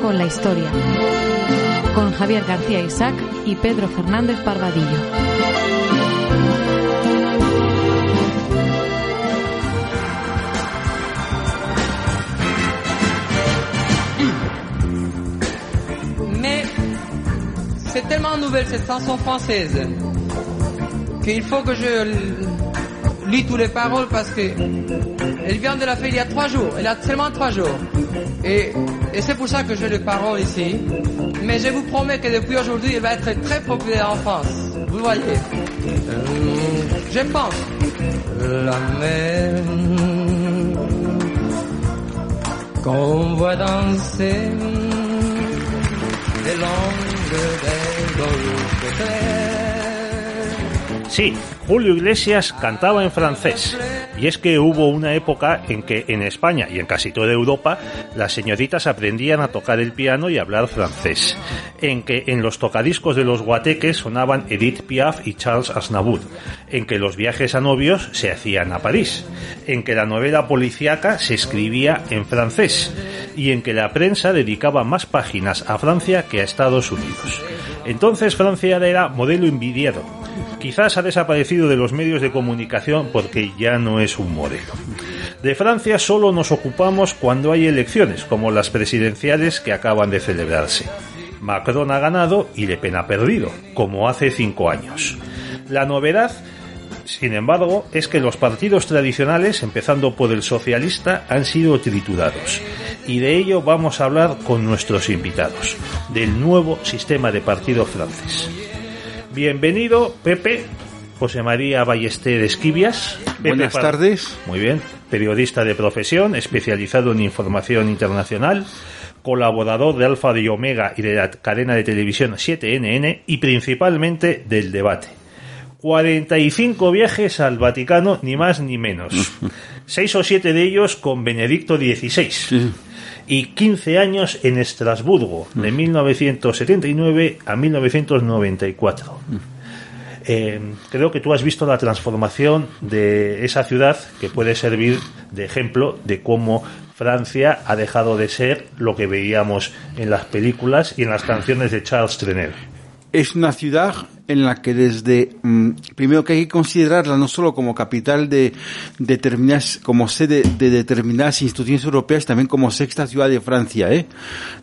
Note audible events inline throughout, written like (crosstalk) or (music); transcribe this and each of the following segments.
con la historia, con Javier García Isaac y Pedro Fernández Parvadillo. Mais c'est tellement nouvelle cette chanson française qu'il faut que je lis toutes les paroles parce que elle vient de la faire il y a trois jours. Elle a seulement trois jours. Et, et c'est pour ça que j'ai les paroles ici. Mais je vous promets que depuis aujourd'hui, elle va être très populaire en France. Vous voyez. Euh, je pense. La mer qu'on voit danser les longues des golfes clairs. Sí, Julio Iglesias cantaba en francés. Y es que hubo una época en que en España y en casi toda Europa las señoritas aprendían a tocar el piano y hablar francés. En que en los tocadiscos de los guateques sonaban Edith Piaf y Charles Aznavour. En que los viajes a novios se hacían a París. En que la novela policíaca se escribía en francés. Y en que la prensa dedicaba más páginas a Francia que a Estados Unidos. Entonces Francia era modelo envidiado quizás ha desaparecido de los medios de comunicación porque ya no es un modelo. De Francia solo nos ocupamos cuando hay elecciones, como las presidenciales que acaban de celebrarse. Macron ha ganado y Le Pen ha perdido, como hace cinco años. La novedad, sin embargo, es que los partidos tradicionales, empezando por el socialista, han sido triturados. Y de ello vamos a hablar con nuestros invitados, del nuevo sistema de partido francés. Bienvenido, Pepe. José María Ballester Esquivias. Pepe Buenas Par- tardes. Muy bien. Periodista de profesión, especializado en información internacional, colaborador de Alfa y Omega y de la cadena de televisión 7NN y principalmente del debate. 45 viajes al Vaticano, ni más ni menos. (laughs) Seis o siete de ellos con Benedicto XVI. Y 15 años en Estrasburgo, de 1979 a 1994. Eh, creo que tú has visto la transformación de esa ciudad que puede servir de ejemplo de cómo Francia ha dejado de ser lo que veíamos en las películas y en las canciones de Charles Trenet. Es una ciudad en la que desde, mm, primero que hay que considerarla no solo como capital de determinadas, como sede de determinadas instituciones europeas, también como sexta ciudad de Francia, ¿eh?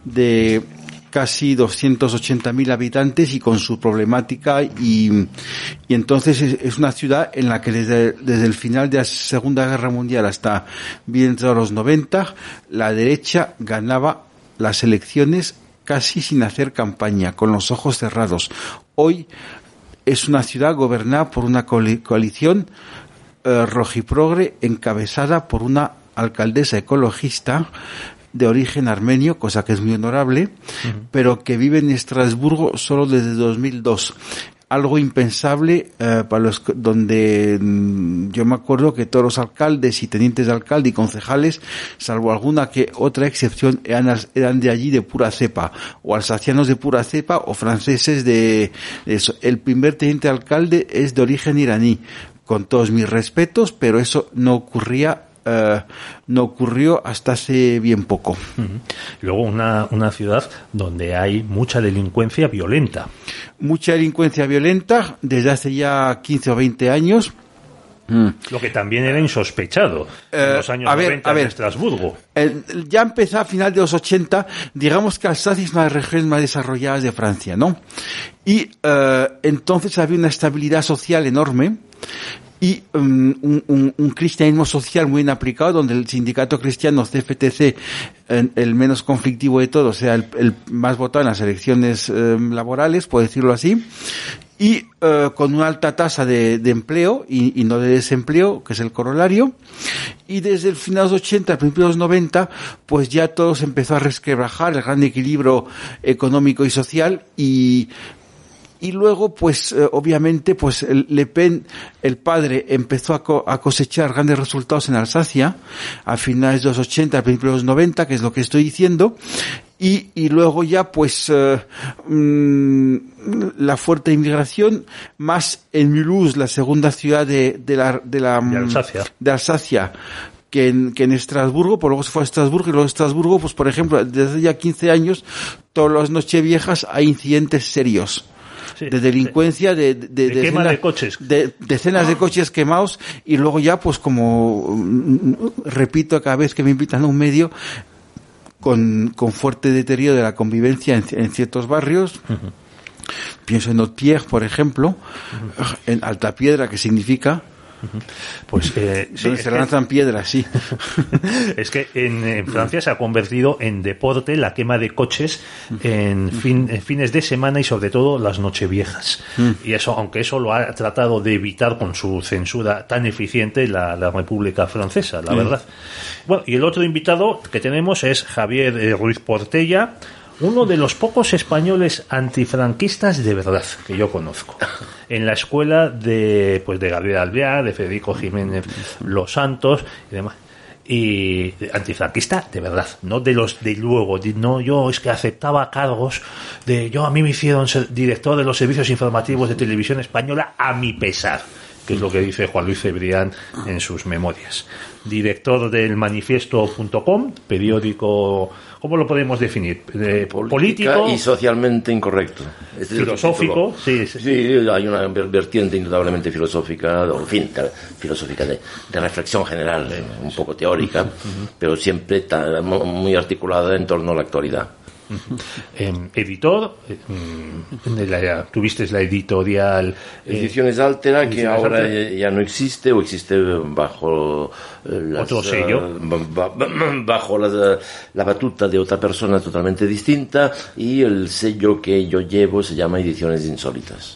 De casi 280.000 habitantes y con su problemática y, y entonces es, una ciudad en la que desde, desde el final de la Segunda Guerra Mundial hasta bien entrados los 90, la derecha ganaba las elecciones casi sin hacer campaña, con los ojos cerrados. Hoy es una ciudad gobernada por una coali- coalición eh, rojiprogre encabezada por una alcaldesa ecologista de origen armenio, cosa que es muy honorable, pero que vive en Estrasburgo solo desde 2002 algo impensable eh, para los donde mm, yo me acuerdo que todos los alcaldes y tenientes de alcalde y concejales, salvo alguna que otra excepción, eran, eran de allí de pura cepa, o alsacianos de pura cepa, o franceses de, de eso. El primer teniente de alcalde es de origen iraní, con todos mis respetos, pero eso no ocurría eh, no ocurrió hasta hace bien poco. Luego una, una ciudad donde hay mucha delincuencia violenta. Mucha delincuencia violenta desde hace ya 15 o 20 años. Lo que también era insospechado en Eh, los años a ver, 90 a en ver. Estrasburgo. Eh, ya empezó a final de los 80, digamos que Alsacia es una de las regiones más desarrolladas de Francia, ¿no? Y eh, entonces había una estabilidad social enorme y um, un, un- cristianismo social muy bien aplicado, donde el sindicato cristiano CFTC, eh, el menos conflictivo de todos, sea el, el más votado en las elecciones eh, laborales, por decirlo así, y eh, con una alta tasa de, empleo y, no de desempleo, que es el corolario. Y desde el final de los 80, al principio de los 90, pues ya todo se empezó a resquebrajar, el gran equilibrio económico y social y y luego, pues, eh, obviamente, pues, el Le Pen, el padre, empezó a, co- a cosechar grandes resultados en Alsacia, a finales de los 80, a principios de los 90, que es lo que estoy diciendo, y, y luego ya, pues, eh, mm, la fuerte inmigración, más en Mulhouse, la segunda ciudad de, de la, de la, De Alsacia. de Alsacia, que en, que en Estrasburgo, por luego se fue a Estrasburgo y luego Estrasburgo, pues por ejemplo, desde ya 15 años, todas las noches viejas hay incidentes serios. Sí, de delincuencia, de, de, De quema de coches. de decenas de coches quemados y luego ya pues como mm, repito cada vez que me invitan a un medio con, con fuerte deterioro de la convivencia en, en ciertos barrios pienso en Haute-Pierre por ejemplo en Alta Piedra que significa Pues eh, sí, se lanzan piedras sí. (laughs) Es que en, en Francia se ha convertido en deporte la quema de coches en, fin- en fines de semana y sobre todo las nocheviejas. Y eso, aunque eso lo ha tratado de evitar con su censura tan eficiente la, la República Francesa, la verdad. Bueno, y el otro invitado que tenemos es Javier eh, Ruiz Portella, uno de los pocos españoles antifranquistas de verdad que yo conozco. En la escuela de, pues, de Gabriel Alvear, de Federico Jiménez Los Santos y demás y antifranquista de verdad, no de los de luego, no yo es que aceptaba cargos de yo a mí me hicieron ser director de los servicios informativos de televisión española a mi pesar, que es lo que dice Juan Luis Cebrián en sus memorias. Director del manifiesto.com, periódico, ¿cómo lo podemos definir? Política político, y socialmente incorrecto. Este filosófico, sí, sí. Sí, hay una ver- vertiente indudablemente filosófica, o en fin, filosófica de, de reflexión general, un poco teórica, pero siempre muy articulada en torno a la actualidad. Eh, editor, eh, la- tuviste la editorial eh, Ediciones Altera, que ahora Altera. ya no existe o existe bajo eh, las, Otro sello. (clears throat) eh, ba- bajo la, la batuta de otra persona totalmente distinta y el sello que yo llevo se llama Ediciones Insólitas.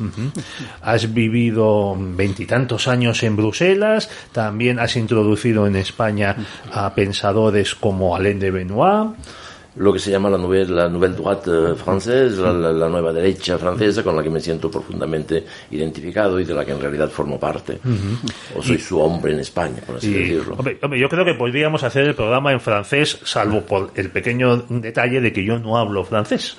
Has vivido veintitantos años en Bruselas, también has introducido en España a pensadores como Alain de Benoit. Lo que se llama la nouvelle, la nouvelle droite eh, française, la, la- nueva derecha francesa, con la que me siento profundamente identificado y de la que en realidad formo parte. O soy su hombre en España, por así Y, decirlo. hombre, hombre, yo creo que podríamos hacer el programa en francés, salvo por el pequeño detalle de que yo no hablo francés.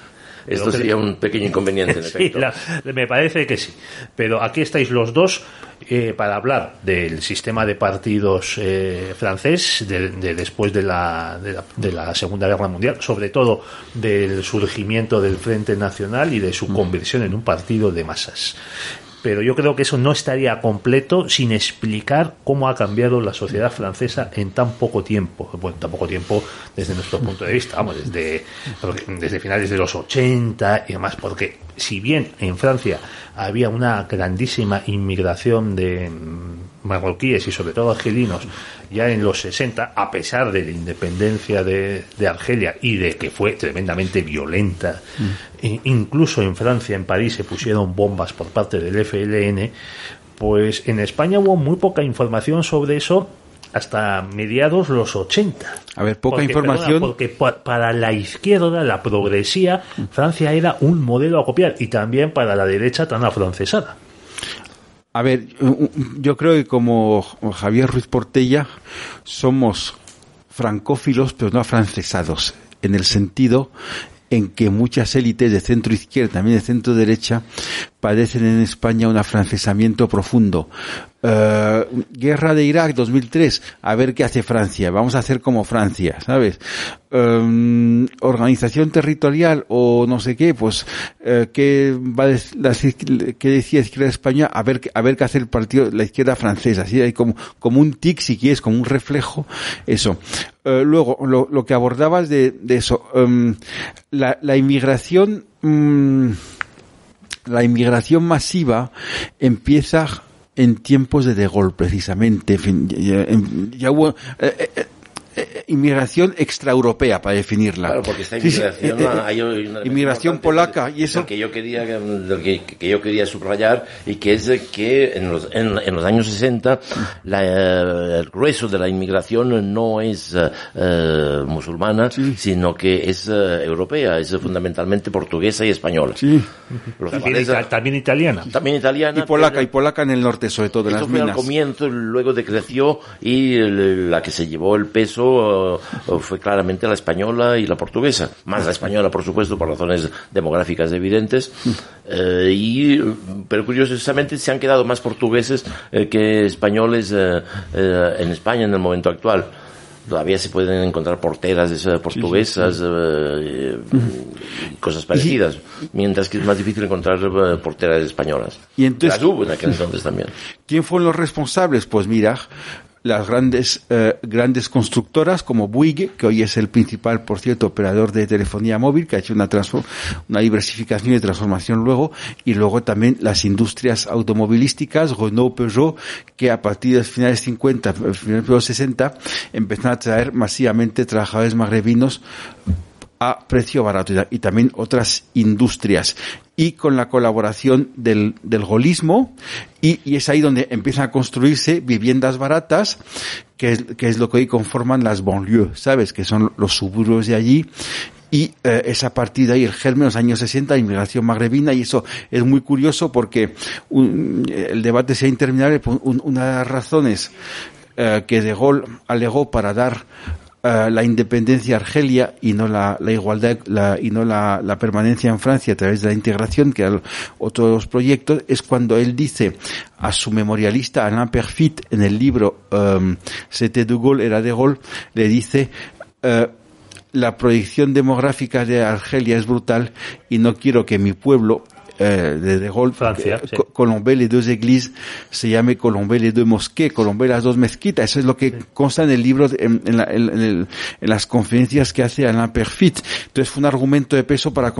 Esto sería un pequeño inconveniente, en (laughs) Sí, efecto. la- me parece que sí. Pero aquí estáis los dos eh, para hablar del sistema de partidos eh, francés de, de después de la, de, la, de la Segunda Guerra Mundial, sobre todo del surgimiento del Frente Nacional y de su conversión en un partido de masas. Pero yo creo que eso no estaría completo sin explicar cómo ha cambiado la sociedad francesa en tan poco tiempo. Bueno, tan poco tiempo desde nuestro punto de vista, vamos, desde, desde finales de los 80 y demás, porque si bien en Francia había una grandísima inmigración de marroquíes y sobre todo argelinos ya en los 60, a pesar de la independencia de, de Argelia y de que fue tremendamente violenta, e incluso en Francia, en París, se pusieron bombas por parte del FLN, pues en España hubo muy poca información sobre eso hasta mediados los 80. A ver, poca Porque, información. perdona, porque pa- para la izquierda, la progresía, Francia era un modelo a copiar y también para la derecha tan afrancesada. A ver, yo creo que como Javier Ruiz Portella somos francófilos, pero no afrancesados, en el sentido en que muchas élites de centro izquierda, también de centro derecha, padecen en España un afrancesamiento profundo. Eh, guerra de Irak 2003, a ver qué hace Francia, vamos a hacer como Francia, ¿sabes? Eh, organización territorial o no sé qué, pues eh, qué va la qué decía la izquierda española, a ver a ver qué hace el partido la izquierda francesa, así hay como un tic si quieres, como un reflejo, eso. Luego lo, que abordabas de, eso, la, la inmigración mm, la inmigración masiva empieza en tiempos de De Gaulle, precisamente. En fin, ya, hubo, eh, eh, eh, inmigración extraeuropea, para definirla. Claro, porque esta Sí, sí, inmigración, eh, eh, hay un elemento inmigración polaca, y eso... que yo quería que, que yo quería subrayar y que es que en los, en, en los años 60 la, eh, el grueso de la inmigración no es eh, musulmana sino que es eh, europea es fundamentalmente portuguesa y española También, ita- italiana. también italiana y polaca, pero- y polaca en el norte, sobre todo, de las fue al minas. comienzo, luego decreció y el- la que se llevó el peso o fue claramente la española y la portuguesa. Más la española, por supuesto, por razones demográficas evidentes. Eh, y, pero curiosamente se han quedado más portugueses eh, que españoles eh, eh, en España en el momento actual. Todavía se pueden encontrar porteras eh, portuguesas, eh, y cosas parecidas, mientras que es más difícil encontrar eh, porteras españolas. Y entonces- Las hubo en aquel entonces también. ¿Quién fueron los responsables? Pues mira, las grandes, eh, grandes constructoras como Bouygues, que hoy es el principal, por cierto, operador de telefonía móvil, que ha hecho una, una diversificación y transformación luego, y luego también las industrias automovilísticas, Renault, Peugeot, que a partir de los finales 50, finales de los 60, empezaron a traer masivamente trabajadores magrebinos a precio barato y también otras industrias y con la colaboración del, del golismo y, y es ahí donde empiezan a construirse viviendas baratas que es, que es lo que hoy conforman las banlieues, ¿sabes? Que son los suburbios de allí y eh, es a partir de ahí el germen, los años 60, la inmigración magrebina, y eso es muy curioso porque un- el debate sea interminable. un- una de las razones eh, que De Gaulle alegó para dar eh, la independencia a Argelia y no la, la igualdad la- y no la, la permanencia en Francia a través de la integración, que era otro de los proyectos, es cuando él dice a su memorialista Alain Perfit en el libro um, C'était de Gaulle, era de Gaulle, le dice eh, la proyección demográfica de Argelia es brutal y no quiero que mi pueblo eh, de De Gaulle, sí. Colombé les deux églises se llame Colombé les deux mosquées, Colombé las dos mezquitas. Eso es lo que consta en el libro, en, en la- en- el- en las conferencias que hace Alain Perfit. Entonces fue un argumento de peso para,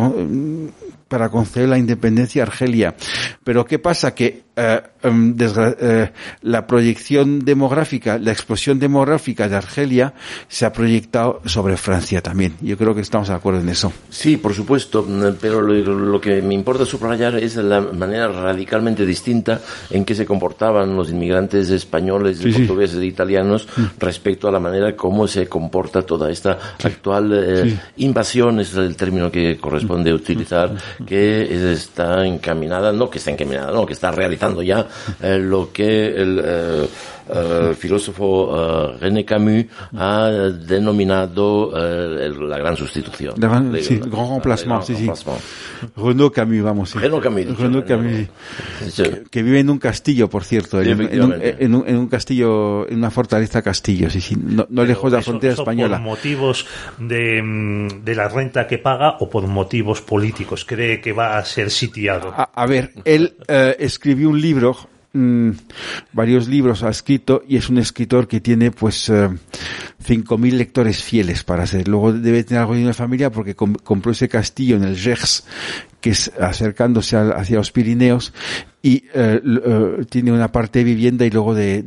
para conceder la independencia a Argelia. Pero ¿qué pasa? Que eh, em, eh, la proyección demográfica, la explosión demográfica de Argelia se ha proyectado sobre Francia también. Yo creo que estamos de acuerdo en eso. Sí, por supuesto, mm, pero lo, lo que me importa subrayar es la manera radicalmente distinta en que se comportaban los inmigrantes españoles, Sí, sí. portugueses e italianos respecto a la manera como se comporta toda esta actual eh, invasión, es el término que corresponde utilizar, que es- está encaminada, no que está encaminada, no, que está realizando ya eh, lo que el eh, eh, filósofo eh, René Camus ha denominado eh, el- la gran sustitución. La gran- Le- sí, la- remplacement, el sí, gran sí. Renaud Camus, vamos. sí. Renaud Camus, dicho, Renaud Renaud Camus, sí. que, que vive en un castillo, por cierto, Sí, en, en un, en un- en un castillo, en una fortaleza castillo, sí, sí, no, no lejos de la Eso- frontera eso española. ¿Por motivos de, mm, de la renta que paga o por motivos políticos? ¿Cree que va a ser sitiado? A, a ver, él eh, escribió un libro, mm, varios libros ha escrito y es un escritor que tiene pues eh, 5.000 lectores fieles para ser. Luego debe tener algo de una familia porque com- compró ese castillo en el Gers, que es acercándose al- hacia los Pirineos y eh, eh, tiene una parte de vivienda y luego de,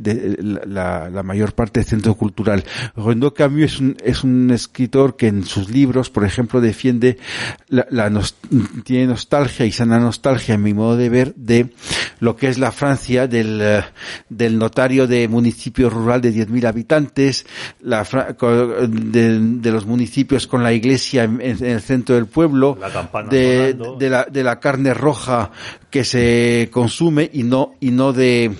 la mayor parte de centro cultural. Renaud Camus es un, es un escritor que en sus libros, por ejemplo, defiende la, la nos- tiene nostalgia y sana nostalgia, en mi modo de ver, de lo que es la Francia del, eh, del notario de municipio rural de 10.000 habitantes, la De, de los municipios con la iglesia en, en el centro del pueblo, La de, de la, de la carne roja que se consume y no y no de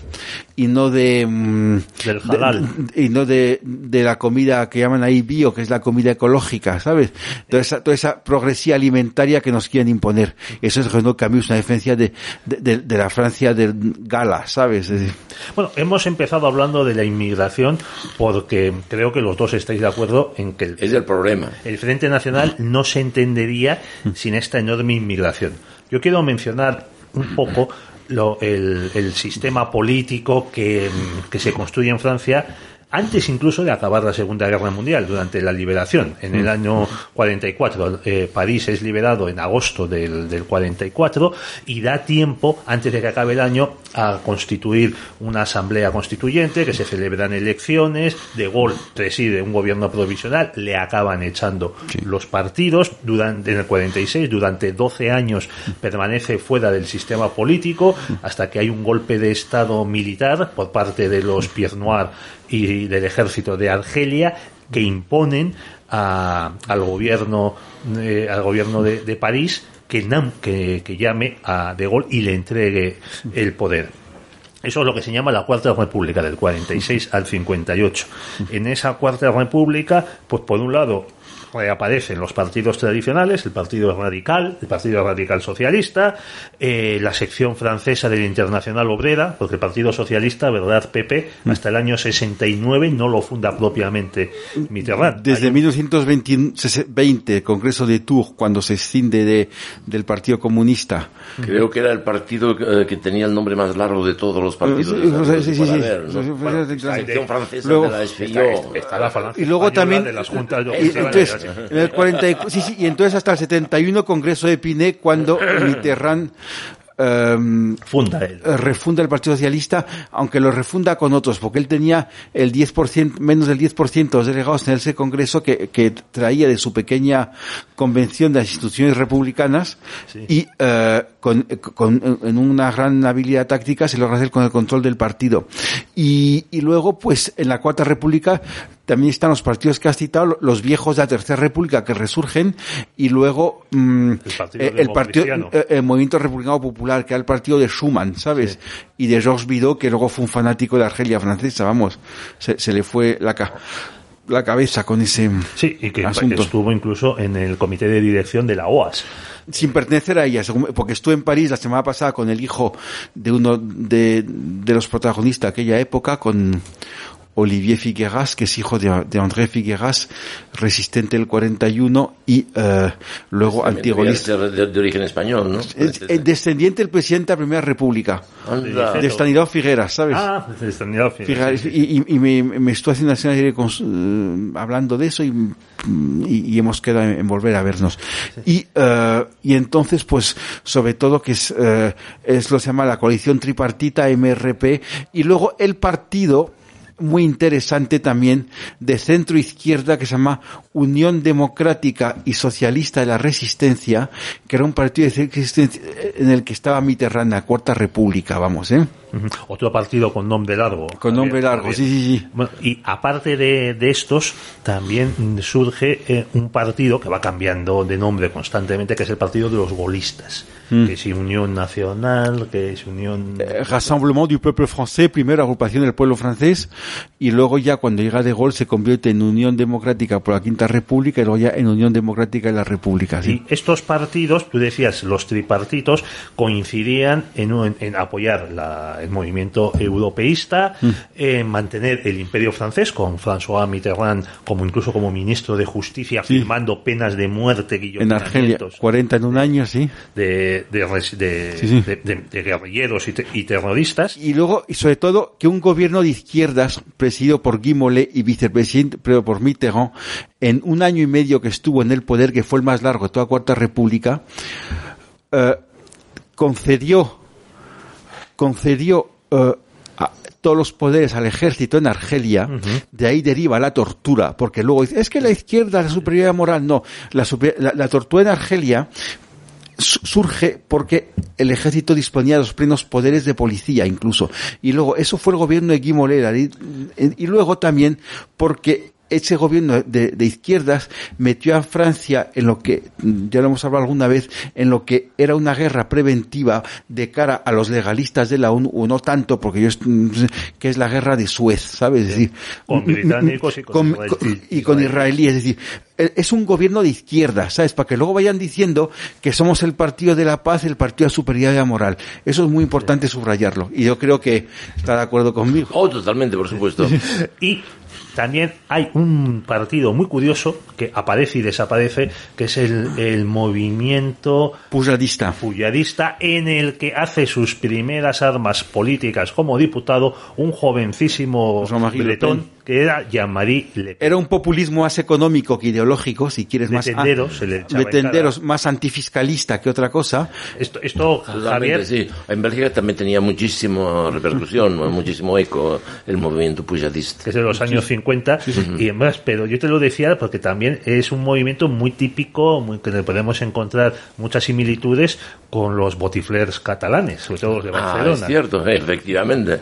y no de mm, Del de- halal. y no de, de la comida que llaman ahí bio que es la comida ecológica sabes toda esa, toda esa progresía alimentaria que nos quieren imponer. Eso es Renaud Camus una defensa de, de, de- de la Francia del Gala sabes Bueno, hemos empezado hablando de la inmigración porque creo que los dos estáis de acuerdo en que el, Es el problema. el Frente Nacional no se entendería sin esta enorme inmigración. Yo quiero mencionar un poco lo- el, el sistema político que, que se construye en Francia antes incluso de acabar la Segunda Guerra Mundial, durante la liberación. En el año 44, eh, París es liberado en agosto del, del 44 y da tiempo, antes de que acabe el año, a constituir una asamblea constituyente, que se celebran elecciones, De Gaulle preside un gobierno provisional, le acaban echando los partidos, durante, en el 46, durante 12 años permanece fuera del sistema político, hasta que hay un golpe de Estado militar por parte de los Pierre Noir y del ejército de Argelia, que imponen a- al gobierno, eh, al gobierno de, de París que, nam- que, que llame a De Gaulle y le entregue el poder. Eso es lo que se llama la Cuarta República, del 46 al 58. En esa Cuarta República, pues por un lado, reaparecen los partidos tradicionales, el Partido Radical, el Partido Radical Socialista, eh, la sección francesa de la Internacional Obrera, porque el Partido Socialista, verdad, PP, hasta el año 69 no lo funda propiamente Mitterrand. Desde 1920, el Congreso de Tours, cuando se escinde de, del Partido Comunista. Creo que era el partido eh, que tenía el nombre más largo de todos los partidos. Sí, sí, sí. La sección francesa de la SFIO. Está la Y luego también- de las juntas de entonces, en el 40 y- sí, sí, y entonces hasta el 71 Congreso de Pinet, cuando Mitterrand funda él. eh, refunda el Partido Socialista, aunque lo refunda con otros, porque él tenía el 10%, menos del 10% de los delegados en ese Congreso que, que traía de su pequeña convención de las instituciones republicanas y eh, con, con- en una gran habilidad táctica se logra hacer con el control del partido. Y, y luego, pues, en la Cuarta República también están los partidos que has citado, los viejos de la Tercera República que resurgen y luego mm, Partido eh, el partido, Democristiano. eh, el movimiento republicano popular, que era el partido de Schuman, ¿sabes? Y de Georges Bidault, que luego fue un fanático de Argelia francesa, vamos, se, se le fue la, la cabeza con ese Sí, y que asunto. estuvo incluso en el comité de dirección de la OAS. Sin pertenecer a ella, porque estuve en París la semana pasada con el hijo de uno de, de los protagonistas de aquella época, con Olivier Figueras, que es hijo de, de André Figueras, resistente del 41 y eh, luego Debía antigonista. ser de, de origen español, ¿no? Es- es descendiente del presidente de la Primera República, Anda. de Estanislao Figueras, ¿sabes? Ah, desde Estanislao Figueres. Fíjate, y, y- y me, me estoy haciendo una serie de cons- eh, hablando de eso y, y- y hemos quedado en, en volver a vernos. Y, eh, y entonces, pues, sobre todo que es, eh, es lo que se llama la coalición tripartita MRP y luego el partido muy interesante también de centro izquierda que se llama Unión Democrática y Socialista de la Resistencia, que era un partido de izquierda en el que estaba Mitterrand, la Cuarta República, vamos, ¿eh? Otro partido con nombre largo. Con nombre largo, sí, sí, sí. Bueno, y aparte de, de estos, también surge eh, un partido que va cambiando de nombre constantemente, que es el partido de los golistas. Que es Unión Nacional, que es Unión... Eh, Rassemblement du Peuple Français, primero agrupación del pueblo francés, y luego ya cuando llega De Gaulle se convierte en Unión Democrática por la Quinta República y luego ya en Unión Democrática de la República. ¿sí? Y estos partidos, tú decías, los tripartitos, coincidían en, un- en apoyar la- el movimiento europeísta, Mm. en mantener el imperio francés, con François Mitterrand como incluso como ministro de justicia, Sí. firmando penas de muerte, En Argelia, guillotinamientos 40 en un año, sí. de, de, res- de- Sí, sí. de- de- de guerrilleros y, te- y terroristas. Y luego, y sobre todo, que un gobierno de izquierdas, presidido por Guy Mollet y vicepresidente pero por Mitterrand, en un año y medio que estuvo en el poder, que fue el más largo de toda Cuarta República, eh, concedió, concedió eh, a- todos los poderes al ejército en Argelia, de ahí deriva la tortura, porque luego dice, es que la izquierda, la superioridad moral, no, la, super- la- la tortura en Argelia surge porque el ejército disponía de los plenos poderes de policía incluso. Y luego, eso fue el gobierno de Guy Mollet. Y, y luego también porque ese gobierno de, de izquierdas metió a Francia en lo que, mm, ya lo hemos hablado alguna vez, en lo que era una guerra preventiva de cara a los legalistas de la ONU, o no tanto, porque yo, mm, que es la guerra de Suez, ¿sabes? Es decir, Con británicos y con y con israelíes, es decir, eh, es un gobierno de izquierda, ¿sabes? Para que luego vayan diciendo que somos el partido de la paz, el partido de la superioridad moral. Eso es muy importante subrayarlo. Y yo creo que está de acuerdo conmigo. Oh, totalmente, por supuesto. (laughs) Y también hay un partido muy curioso que aparece y desaparece, que es el, el movimiento Pujadista. fuyadista en el que hace sus primeras armas políticas como diputado un jovencísimo Le bretón que era Jean-Marie Le Pen. Era un populismo más económico que ideológico, si quieres De más. tenderos, se le de tenderos, más antifiscalista que otra cosa. Esto, esto Javier, sí. En Bélgica también tenía muchísima repercusión, muchísimo eco el movimiento pujadista. que es de los años 50 y demás, pero yo te lo decía porque también es un movimiento muy típico, muy, que podemos encontrar muchas similitudes con los botiflers catalanes, sobre todo los de Ah, Barcelona. es cierto, efectivamente.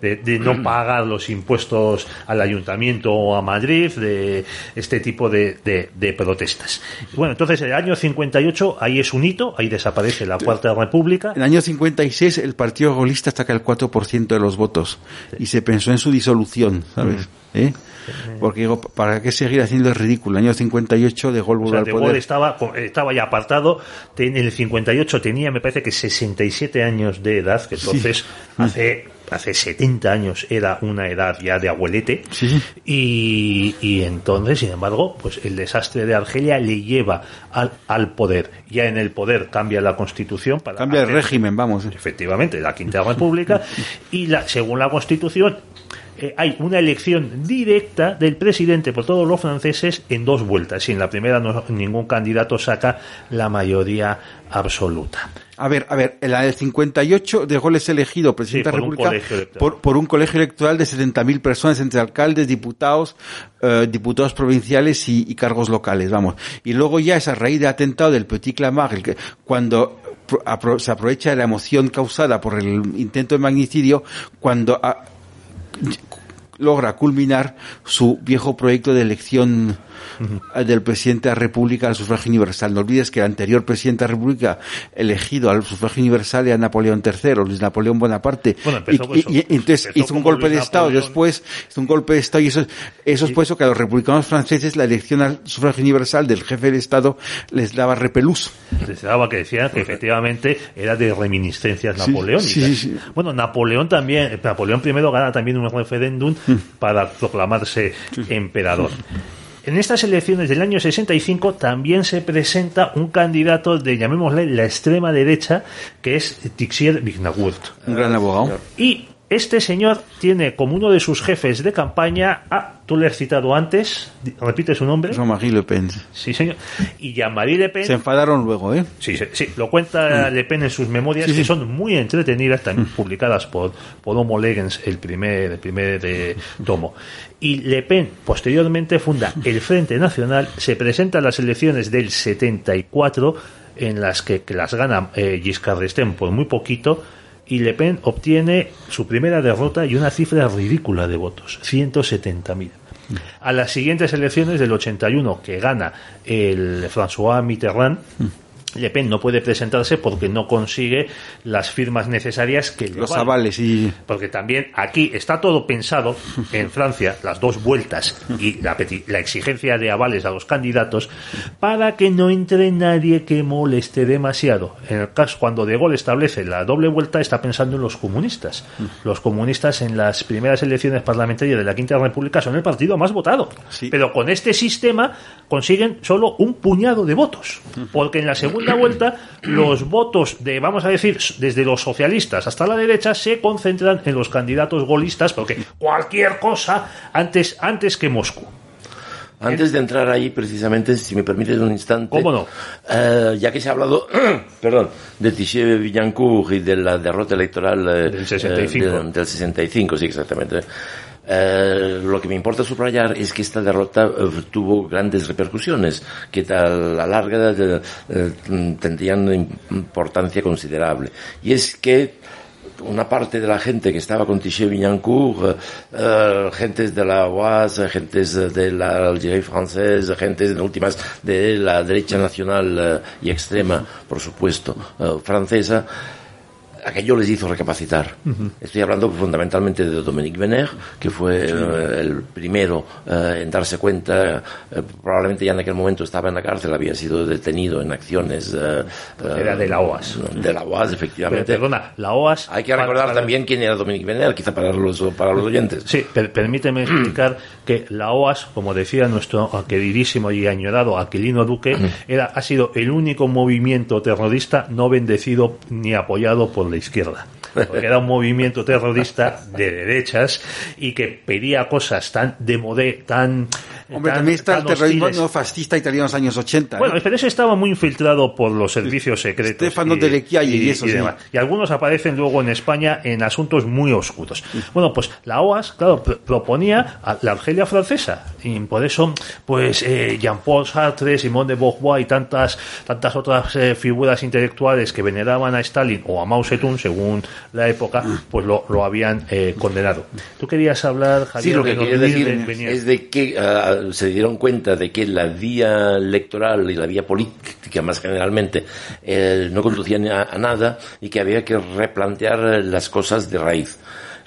De, de no pagar los impuestos al ayuntamiento o a Madrid, de este tipo de, de- de protestas. Bueno, entonces el año 58 ahí es un hito, ahí desaparece la Cuarta República. En el año 56 el Partido Golista saca el 4% de los votos y se pensó en su disolución, ¿sabes? ¿Eh? Porque digo, ¿para qué seguir haciendo el ridículo? En el año 58 de Gaulle O volvió sea, al De poder. Gaulle estaba, estaba ya apartado. En el 58 tenía, me parece que 67 años de edad, que entonces hace, hace 70 años era una edad ya de abuelete. Sí. Y, y entonces, sin embargo, pues el desastre de Argelia le lleva al, al poder. Ya en el poder cambia la constitución para Cambia el régimen, vamos. efectivamente, la Quinta República, (laughs) y la, según la Constitución, eh, hay una elección directa del presidente por todos los franceses en dos vueltas, y en la primera no- ningún candidato saca la mayoría absoluta. A ver, a ver, en la del 58 de Gaulle es elegido presidente Sí, de por la un República por, por un colegio electoral de 70.000 personas entre alcaldes, diputados, eh, diputados provinciales y, y cargos locales, vamos. Y luego ya es a raíz del atentado del Petit Clamart, el que, cuando pro- apro- se aprovecha de la emoción causada por el intento de magnicidio, cuando ah, logra culminar su viejo proyecto de elección eh, del presidente de la República al sufragio universal. No olvides que el anterior presidente de la República elegido al sufragio universal era Napoleón III, Luis Napoleón Bonaparte. Bueno, empezó y, con y- y entonces hizo un golpe de Estado, Napoleón. después hizo un golpe de Estado y eso, eso es por eso que a los republicanos franceses la elección al sufragio universal del jefe del Estado les daba repelús. Les daba que decía que efectivamente era de reminiscencias Sí, napoleónicas. sí, sí. Bueno, Napoleón también, Napoleón I gana también un referéndum Mm. para proclamarse emperador. En estas elecciones del año 65 también se presenta un candidato de, llamémosle, la extrema derecha, que es Tixier Vignagourt. Un gran abogado. Y este señor tiene como uno de sus jefes de campaña, ah, tú le has citado antes, repite su nombre. Jean-Marie Le Pen. Sí, señor. Y Jean-Marie Le Pen. Se enfadaron luego, ¿eh? Sí, sí, lo cuenta Le Pen en sus memorias, Sí, que sí. son muy entretenidas, también publicadas por, por Homo Legens, el primer, el primer eh, tomo. Y Le Pen, posteriormente, funda el Frente Nacional, se presenta a las elecciones del 74, en las que, que las gana eh, Giscard d'Estaing por muy poquito, y Le Pen obtiene su primera derrota y una cifra ridícula de votos, 170.000. A las siguientes elecciones del 81, que gana el François Mitterrand, Le Pen no puede presentarse porque no consigue las firmas necesarias que le Los valen. avales y... Porque también aquí está todo pensado en Francia, las dos vueltas y la, la exigencia de avales a los candidatos, para que no entre nadie que moleste demasiado. En el caso, cuando De Gaulle establece la doble vuelta, está pensando en los comunistas. Los comunistas en las primeras elecciones parlamentarias de la Quinta República son el partido más votado. Sí. Pero con este sistema consiguen solo un puñado de votos. Porque en la segunda vuelta, los votos de, vamos a decir, desde los socialistas hasta la derecha, se concentran en los candidatos golistas, porque cualquier cosa antes, antes que Moscú. Antes de entrar ahí, precisamente, si me permites un instante. ¿Cómo no? eh, ya que se ha hablado, (clears throat) perdón, de Tiché Villancourt y de la derrota electoral eh, Del 65. eh, de- del 65, sí, exactamente. Eh, lo que me importa subrayar es que esta derrota eh, tuvo grandes repercusiones que a la larga eh, eh, tendrían importancia considerable. Y es que una parte de la gente que estaba con Tiché Villancourt, eh, gentes de la OAS, gentes de la Algérie francesa, gentes en últimas de la derecha nacional y extrema, por supuesto, francesa, aquello les hizo recapacitar. Estoy hablando fundamentalmente de Dominique Venner, que fue eh, el primero eh, en darse cuenta, eh, probablemente ya en aquel momento estaba en la cárcel, había sido detenido en acciones. eh, Era eh, de la OAS. De la OAS, Pero, efectivamente. perdona, la OAS... Hay que para- recordar para- también quién era Dominique Venner, quizá para los, para los oyentes. Sí, per- permíteme explicar que la OAS, como decía nuestro queridísimo y añorado Aquilino Duque, era, ha sido el único movimiento terrorista no bendecido ni apoyado por la izquierda. Porque era un movimiento terrorista de derechas y que pedía cosas tan de modé, tan Hombre, también está el terrorismo hostiles. neofascista italiano en los años 80. ¿no? Bueno, pero eso estaba muy infiltrado por los servicios secretos. Stefano Delle Chiaie y eso, sí. demás. Y algunos aparecen luego en España en asuntos muy oscuros. Bueno, pues la OAS, claro, pr- proponía a la Argelia francesa. Y por eso, pues, eh, Jean-Paul Sartre, Simone de Beauvoir y tantas, tantas otras eh, figuras intelectuales que veneraban a Stalin o a Mao Zedong, según la época, pues lo, lo habían eh, condenado. ¿Tú querías hablar, Javier? Sí, lo de que los quería decir venía- es de que se dieron cuenta de que la vía electoral y la vía política más generalmente eh, no conducían a nada y que había que replantear las cosas de raíz.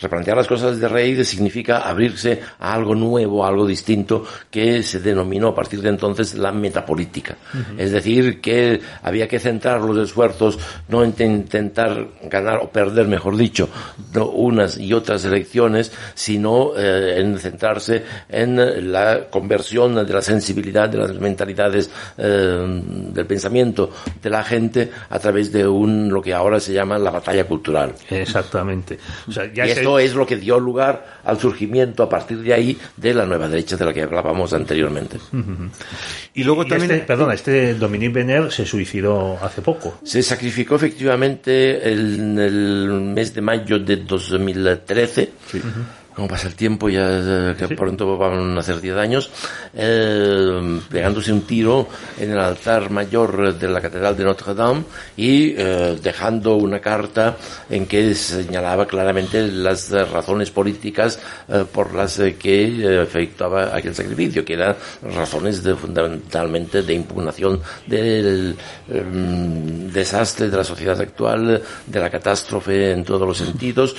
Replantear las cosas de raíz significa abrirse a algo nuevo, a algo distinto, que se denominó a partir de entonces la metapolítica. Es decir, que había que centrar los esfuerzos no en te- intentar ganar o perder, mejor dicho, unas y otras elecciones, sino eh, en centrarse en la conversión de la sensibilidad, de las mentalidades, eh, del pensamiento de la gente a través de un, lo que ahora se llama la batalla cultural. Exactamente. O sea, ya Y se- esto es lo que dio lugar al surgimiento a partir de ahí de la nueva derecha de la que hablábamos anteriormente. y luego Y también... este- perdona, este Dominique Venner se suicidó hace poco. Se sacrificó efectivamente en el mes de mayo de 2013. Como pasa el tiempo, ya eh, que Sí. pronto van a ser 10 años, eh, pegándose un tiro en el altar mayor de la Catedral de Notre Dame y eh, dejando una carta en que señalaba claramente las razones políticas eh, por las que eh, efectuaba aquel sacrificio, que eran razones de, fundamentalmente de impugnación del em, desastre de la sociedad actual, de la catástrofe en todos los sentidos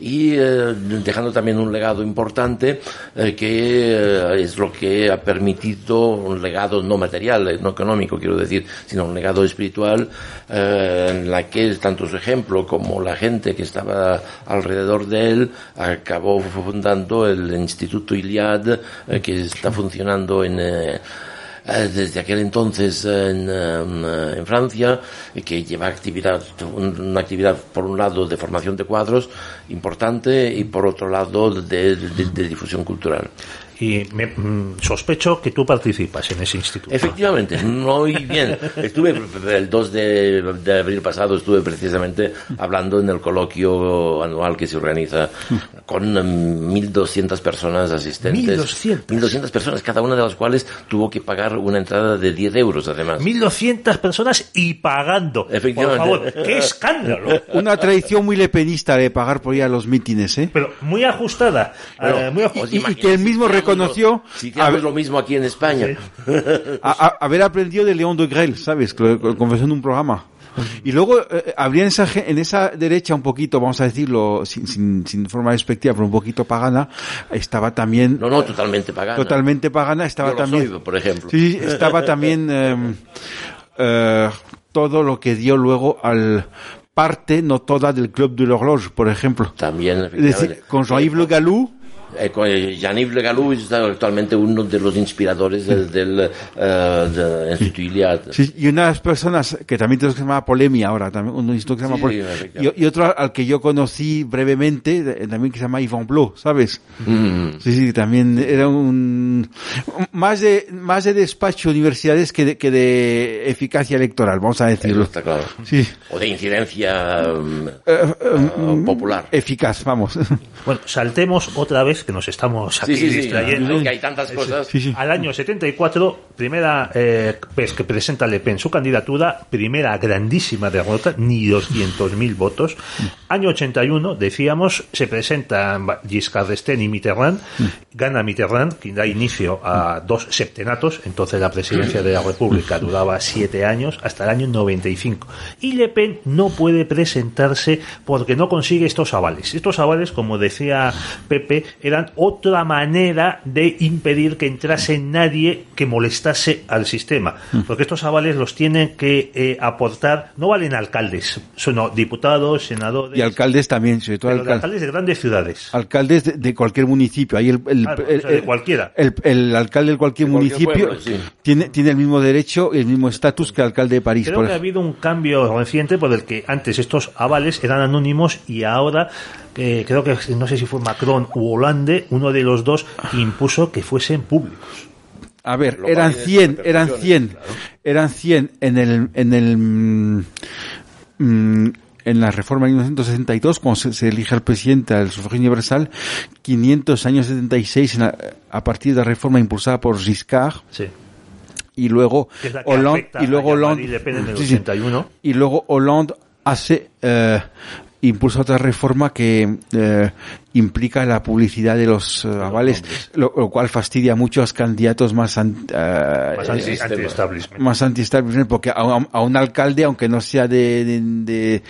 y eh, dejando también un legado importante eh, que eh, es lo que ha permitido un legado no material, eh, no económico quiero decir, sino un legado espiritual eh, en la que tanto su ejemplo como la gente que estaba alrededor de él acabó fundando el Instituto Iliad que está funcionando en desde aquel entonces en, eh, en Francia, que lleva actividad, un- una actividad por un lado de formación de cuadros importante y por otro lado de difusión cultural. Y me, mm, sospecho que tú participas en ese instituto. Efectivamente, muy bien. Estuve el 2 de, de abril pasado, estuve precisamente hablando en el coloquio anual que se organiza con em, 1.200 personas asistentes. 1.200. 1.200 personas, cada una de las cuales tuvo que pagar una entrada de 10 euros además. 1.200 personas y pagando. Efectivamente. Por favor, qué escándalo. Una tradición muy lepenista de pagar por ir a los mítines, ¿eh? Pero muy ajustada. Bueno, eh, muy ajustada. y- y que él mismo si lo- Si a ver- lo mismo aquí en España. A- a- haber aprendido de León de Grel, ¿sabes? En un programa. Y luego eh, habría en esa, en esa derecha un poquito, vamos a decirlo, sin, sin, sin forma despectiva, pero un poquito pagana, estaba también, No, no, totalmente pagada. totalmente pagana, estaba Yo también, soy, por ejemplo. sí, estaba también (laughs) em, eh, todo lo que dio luego al parte, no toda, del Club de l'Horloge, por ejemplo. También, Es decir, con Jean-Yves Le Gallou, Eh, con, eh, Jean-Yves Le Gallou es actualmente uno de los inspiradores del, del eh, del Instituto Iliad. Sí, y unas personas que también tenemos que se llama Polemia ahora, también, un instituto que se llama Sí, Polemia. Y, y otro al que yo conocí brevemente, de- también que se llama Yvon Blo, ¿sabes? Mm. Sí, sí, también era un, más de, más de despacho de universidades que de, que de eficacia electoral, vamos a decirlo. está claro. Sí. O de incidencia Eh, eh, eh, popular. Eficaz, vamos. Bueno, saltemos otra vez, que nos estamos aquí Sí, sí, sí. distrayendo. Que hay tantas cosas. Al año 74, primera eh, vez que presenta Le Pen su candidatura, primera grandísima derrota, ni 200.000 votos. Año 81, decíamos, se presentan Giscard d'Estaing y Mitterrand, gana Mitterrand, quien da inicio a dos septenatos, entonces la presidencia de la República duraba siete años, hasta el año 95. Y Le Pen no puede presentarse porque no consigue estos avales. Estos avales, como decía Pepe, eran otra manera de impedir que entrase nadie que molestase al sistema. Porque estos avales los tienen que eh, aportar, no valen alcaldes, sino diputados, senadores, Y alcaldes también, sobre todo pero de alcal- alcaldes de grandes ciudades. alcaldes de, de cualquier municipio. Ahí el, el, Claro, el- o sea, de el- cualquiera. el- el alcalde de cualquier De cualquier municipio pueblo, sí. tiene, tiene el mismo derecho y el mismo estatus que el alcalde de París. Creo por que ha habido un cambio reciente por el que antes estos avales eran anónimos y ahora eh, creo que no sé si fue Macron u Hollande, uno de los dos impuso que fuesen públicos. A ver, Lo eran tiene 100, sus eran repercusiones, 100, claro. eran 100 en el, en el, mm, mm, en la reforma de 1962, cuando se, se elige al presidente al sufragio universal, 500 años 76 en la- a partir de la reforma impulsada por Giscard, Sí. y luego Hollande, y luego Hollande, Jean-Marie Le Pen en el sí, sí. 81. y luego Hollande hace, eh, impulsa otra reforma que eh, implica la publicidad de los eh, avales, lo, lo cual fastidia mucho a los candidatos más, an- eh, Más anti-establishment. más porque a, un- a un alcalde, aunque no sea de, de- de-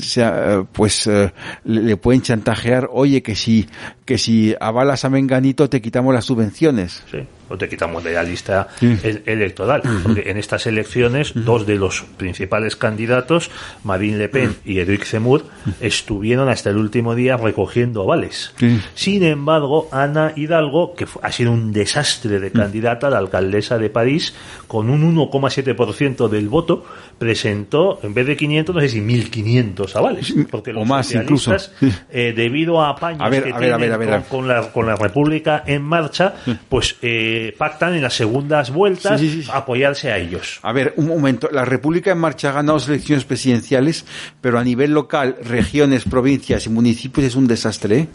sea, pues eh, le, le pueden chantajear, oye, que si, que si avalas a Menganito te quitamos las subvenciones. Sí, o te quitamos de la lista Sí. el- electoral. Porque en estas elecciones, dos de los principales candidatos, Marine Le Pen y Eric Zemmour, estuvieron hasta el último día recogiendo avales. Sí. Sin embargo, Ana Hidalgo, que ha sido un desastre de candidata, la alcaldesa de París, con un 1,7% del voto, presentó, en vez de 500, no sé si 1.500 avales. Porque o los más, socialistas, incluso. eh, debido a apaños A ver, que a ver, a tienen a ver, con- a ver. con la, con la República en marcha, pues eh, pactan en las segundas vueltas Sí, sí, sí. apoyarse a ellos. A ver, un momento. La República en Marcha ha ganado elecciones presidenciales, pero a nivel local, regiones, provincias y municipios es un desastre. ¿eh?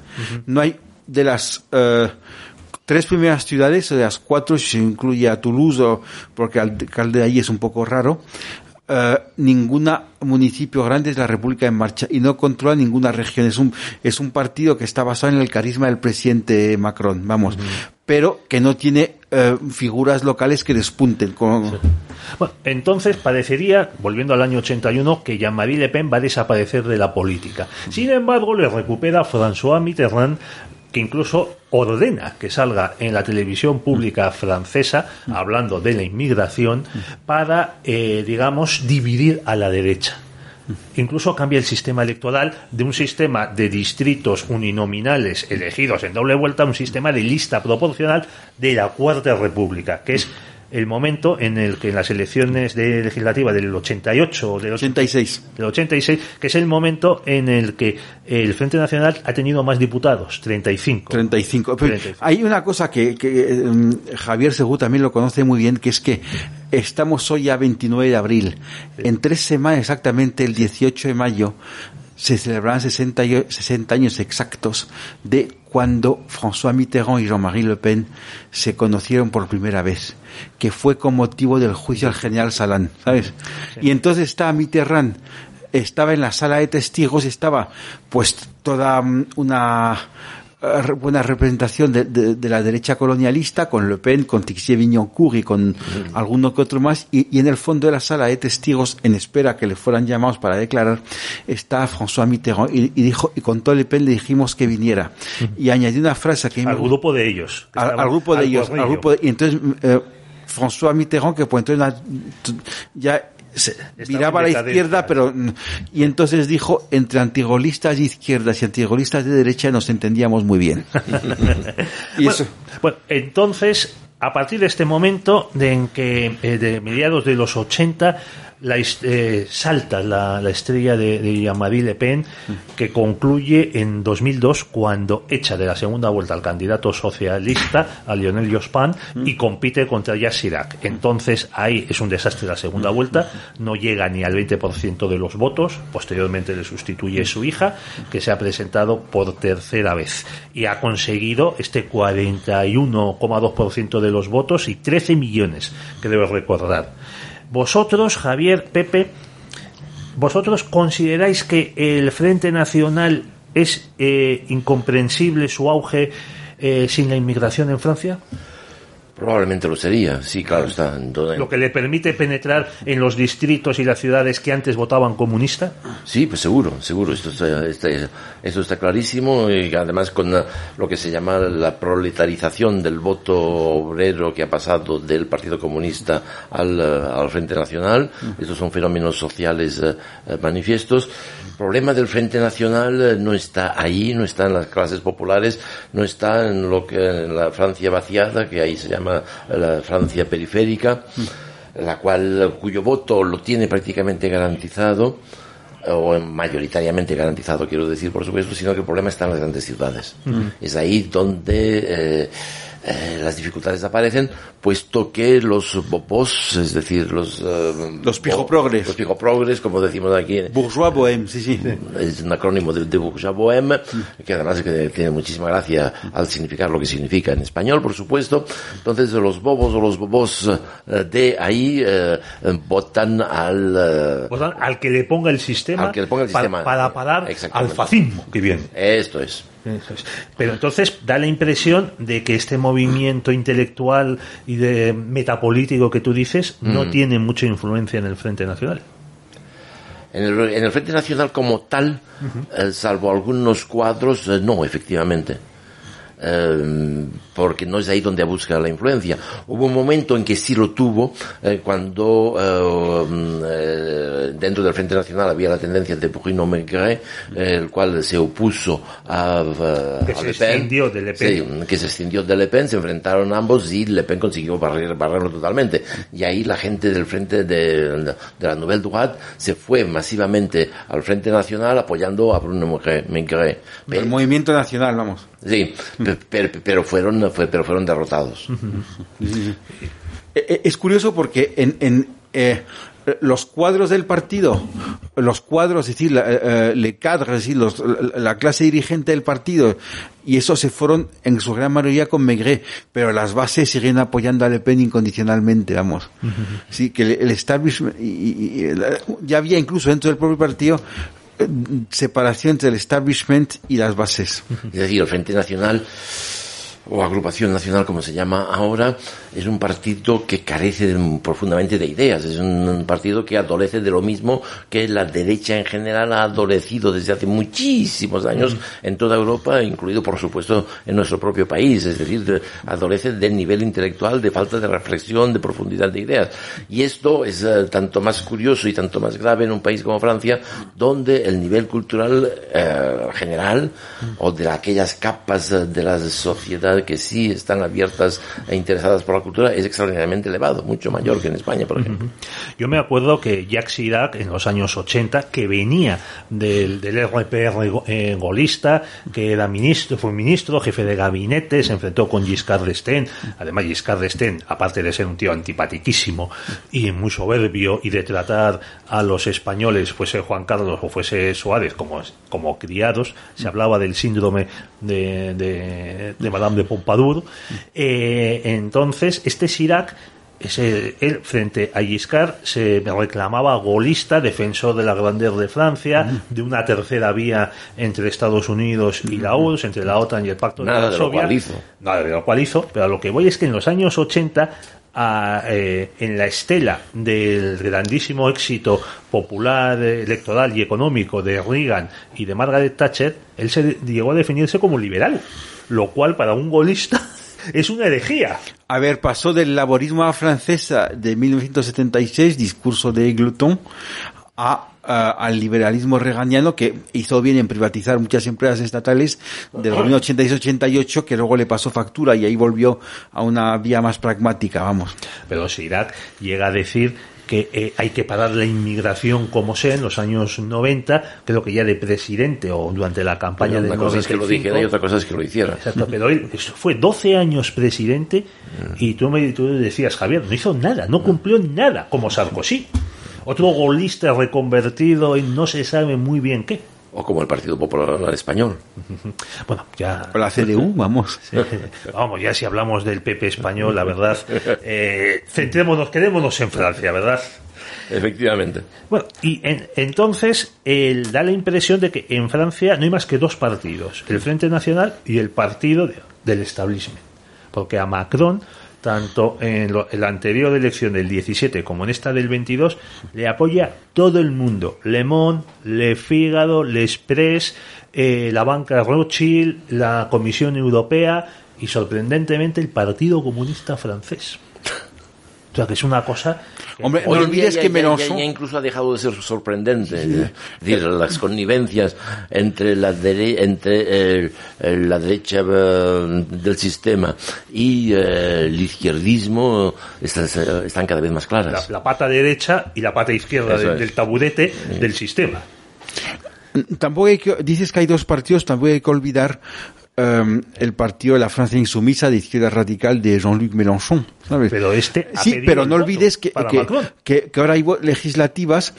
No hay de las eh, tres primeras ciudades, de las cuatro, si se incluye a Toulouse, porque el alcalde de ahí es un poco raro, eh, ninguna municipio grande es la República en Marcha y no controla ninguna región. Es un, es un partido que está basado en el carisma del presidente Macron, vamos, pero que no tiene eh, figuras locales que despunten. Como, entonces parecería, volviendo al año 81, que Jean-Marie Le Pen va a desaparecer de la política. Sin embargo, le recupera François Mitterrand, que incluso ordena que salga en la televisión pública francesa, hablando de la inmigración, para, eh, digamos, dividir a la derecha. Incluso cambia el sistema electoral de un sistema de distritos uninominales elegidos en doble vuelta a un sistema de lista proporcional de la Cuarta República, que es el momento en el que en las elecciones de legislativa del 88 o del 86. del 86, que es el momento en el que el Frente Nacional ha tenido más diputados, 35. 35. Pero 35. Hay una cosa que, que, em, Javier Segú también lo conoce muy bien, que es que estamos hoy a 29 de abril. En tres semanas, exactamente el 18 de mayo, se celebrarán 60, y- 60 años exactos de cuando François Mitterrand y Jean-Marie Le Pen se conocieron por primera vez, que fue con motivo del juicio al general Salan, ¿sabes? Y entonces está Mitterrand estaba en la sala de testigos, estaba pues toda mm, una buena representación de, de- de la derecha colonialista, con Le Pen, con Tixier Vignoncourt y con alguno que otro más, y, y en el fondo de la sala de testigos, en espera que le fueran llamados para declarar, está François Mitterrand, y, y dijo, y con todo Le Pen le dijimos que viniera, y añadió una frase que me Al grupo de ellos. al, al grupo de al ellos, al grupo de- y entonces eh, François Mitterrand que pues entonces ya se viraba a la izquierda, pero y entonces dijo entre antigolistas de izquierdas y antigolistas de derecha nos entendíamos muy bien. (laughs) y Bueno, eso, bueno, entonces, a partir de este momento, de en que eh, de mediados de los 80, la, eh, salta la, la estrella de, de Jean-Marie Le Pen, que concluye en 2002 cuando echa de la segunda vuelta al candidato socialista, a Lionel Jospin, y compite contra Jacques Chirac. Entonces, ahí es un desastre la segunda vuelta, no llega ni al 20% de los votos, posteriormente le sustituye su hija, que se ha presentado por tercera vez y ha conseguido este 41,2% de los votos y 13 millones, que debo recordar. Vosotros, Javier, Pepe, ¿vosotros consideráis que el Frente Nacional es eh, incomprensible su auge eh, sin la inmigración en Francia? Probablemente lo sería, sí, claro, está. en todo- Lo que le permite penetrar en los distritos y las ciudades que antes votaban comunista. Sí, pues seguro, seguro, esto está, está- esto está clarísimo y además con lo que se llama la proletarización del voto obrero que ha pasado del Partido Comunista al, al Frente Nacional, estos son fenómenos sociales eh, eh, manifiestos. El problema del Frente Nacional eh, no está ahí, no está en las clases populares, no está en lo que en la Francia vaciada, que ahí se llama la Francia periférica, la cual cuyo voto lo tiene prácticamente garantizado o mayoritariamente garantizado, quiero decir, por supuesto, sino que el problema está en las grandes ciudades. Es ahí donde eh, eh, las dificultades aparecen, puesto que los bobos, es decir, los... eh, Los pijoprogres. Los pijoprogres, como decimos aquí, Bourgeois bohème, sí, sí. es un acrónimo de, de bourgeois bohème, que además que tiene muchísima gracia al significar lo que significa en español, por supuesto. Entonces los bobos o los bobos eh, de ahí eh, votan al... eh, Votan al que le ponga el sistema, Al que le ponga el sistema. para parar al Exactamente. fascismo que viene. esto es. Eso es. Pero entonces da la impresión de que este movimiento intelectual y de metapolítico que tú dices no tiene mucha influencia en el Frente Nacional. En el, en el Frente Nacional como tal, eh, salvo algunos cuadros, eh, no, efectivamente. Eh, porque no es ahí donde busca la influencia. Hubo un momento en que sí lo tuvo, eh, cuando eh, mm, eh, dentro del Frente Nacional había la tendencia de Bruno Maigret, eh, el cual se opuso a, a- Que a se Le Pen. escindió de Le Pen. Sí, que se extendió de Le Pen, se enfrentaron ambos y Le Pen consiguió barrer, barrerlo totalmente. Y ahí la gente del frente de, de la Nouvelle Droite se fue masivamente al Frente Nacional apoyando a Bruno Maigret. Maigret. El movimiento nacional, vamos. Sí, pe- pero, pero fueron, fue- pero fueron derrotados. Eh, eh, Es curioso porque en, en eh, los cuadros del partido, los cuadros, es decir, la, eh, le cadre, es decir, los- la, la clase dirigente del partido, y eso se fueron en su gran mayoría con Maigret, pero las bases siguen apoyando a Le Pen incondicionalmente, vamos. Sí, que el, el establishment, y- y- y el- ya había incluso dentro del propio partido eh, separación entre el establishment y las bases. Es decir, el Frente Nacional, o Agrupación Nacional como se llama ahora, es un partido que carece de- profundamente de ideas. Es un, partido que adolece de lo mismo que la derecha en general ha adolecido desde hace muchísimos años en toda Europa, incluido por supuesto en nuestro propio país. Es decir, de- adolece del nivel intelectual, de falta de reflexión, de profundidad de ideas. Y esto es eh, tanto más curioso y tanto más grave en un país como Francia, donde el nivel cultural eh, general o de aquellas capas eh, de la sociedad que sí están abiertas e interesadas por la cultura es extraordinariamente elevado, mucho mayor que en España, por ejemplo. Yo me acuerdo que Jacques Chirac en los años 80, que venía del, del RPR eh, golista, que era ministro, fue ministro, jefe de gabinete, se enfrentó con Giscard d'Estaing. Además, Giscard d'Estaing, aparte de ser un tío antipatiquísimo y muy soberbio y de tratar a los españoles, fuese Juan Carlos o fuese Suárez, como, como criados, se hablaba del síndrome de, de, de Madame de Pompadour. Eh, entonces, este Chirac ese, él frente a Giscard se reclamaba golista, defensor de la grandeza de Francia, de una tercera vía entre Estados Unidos y la URSS, entre la OTAN y el Pacto Nada de de lo Varsovia. cual hizo. Nada de lo cual hizo, pero a lo que voy es que en los años 80 a, eh, en la estela del grandísimo éxito popular, electoral y económico de Reagan y de Margaret Thatcher, él se llegó a definirse como liberal, lo cual para un golista (laughs) es una herejía. A ver, pasó del laborismo a francesa de 1976, discurso de Glouton, a, a- al liberalismo reganiano que hizo bien en privatizar muchas empresas estatales del gobierno 86-88 que luego le pasó factura y ahí volvió a una vía más pragmática, vamos. Pero Chirac llega a decir que eh, hay que parar la inmigración como sea en los años 90, creo que ya de presidente o durante la campaña Una del cosa es que lo 95. dijera y otra cosa es que lo hiciera. Exacto, pero él eso fue 12 años presidente y tú me tú decías, Javier, no hizo nada, no cumplió nada, como Sarkozy. Otro golista reconvertido en no se sabe muy bien qué. O como el Partido Popular Español. (laughs) Bueno, ya... O la CDU, vamos. Vamos, ya si hablamos del PP español, la verdad, eh, centrémonos, quedémonos en Francia, ¿verdad? Efectivamente. Bueno, y en- entonces él da la impresión de que en Francia no hay más que dos partidos, el Frente Nacional y el partido de- del establishment. Porque a Macron, tanto en, lo- en la anterior elección del 17 como en esta del 22, le apoya todo el mundo. Le Monde, Le Figaro, Le Express, eh, la banca Rothschild, la Comisión Europea y sorprendentemente el Partido Comunista Francés. O sea, que es una cosa... que- Hombre, no Hoy en olvides día que ya- ya- ya, incluso ha dejado de ser sorprendente. Es decir, las connivencias entre la, dere- entre eh, la derecha eh, del sistema y eh, el izquierdismo están, están cada vez más la, claras. la pata derecha y la pata izquierda del, taburete del sistema. Tampoco hay que, dices que hay dos partidos, tampoco hay que olvidar em, el partido de la Francia insumisa de izquierda radical de Jean-Luc Mélenchon, ¿sabes? Pero este ha sí, pero no olvides que, que, Macron. que, que ahora hay legislativas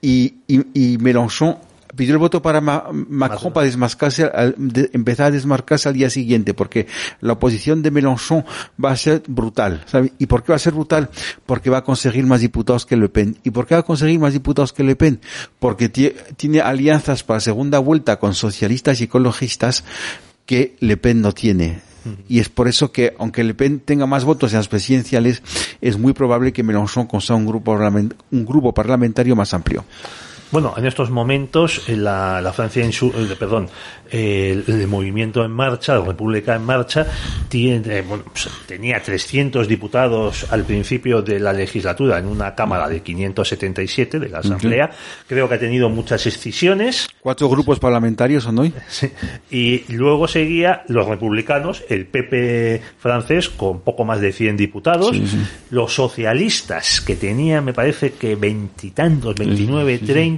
y, y, y Mélenchon pidió el voto para Ma- Macron para desmarcarse, al- de- empezar a desmarcarse al día siguiente, porque la oposición de Mélenchon va a ser brutal. ¿sabe? ¿Y por qué va a ser brutal? Porque va a conseguir más diputados que Le Pen. ¿Y por qué va a conseguir más diputados que Le Pen? Porque tie- tiene alianzas para segunda vuelta con socialistas y ecologistas que Le Pen no tiene. Y es por eso que, aunque Le Pen tenga más votos en las presidenciales, es muy probable que Mélenchon consiga un grupo, un grupo parlamentario más amplio. Bueno, en estos momentos eh, la, la Francia, en su, eh, perdón, el, el movimiento en marcha, la República en marcha, tiene, eh, bueno, pues, tenía 300 diputados al principio de la legislatura en una cámara de 577 de la Asamblea. Creo que ha tenido muchas excisiones. Cuatro grupos parlamentarios son hoy. (laughs) Sí. Y luego seguía los republicanos, el PP francés con poco más de 100 diputados, los socialistas que tenían, me parece que veintitantos, 29, 30,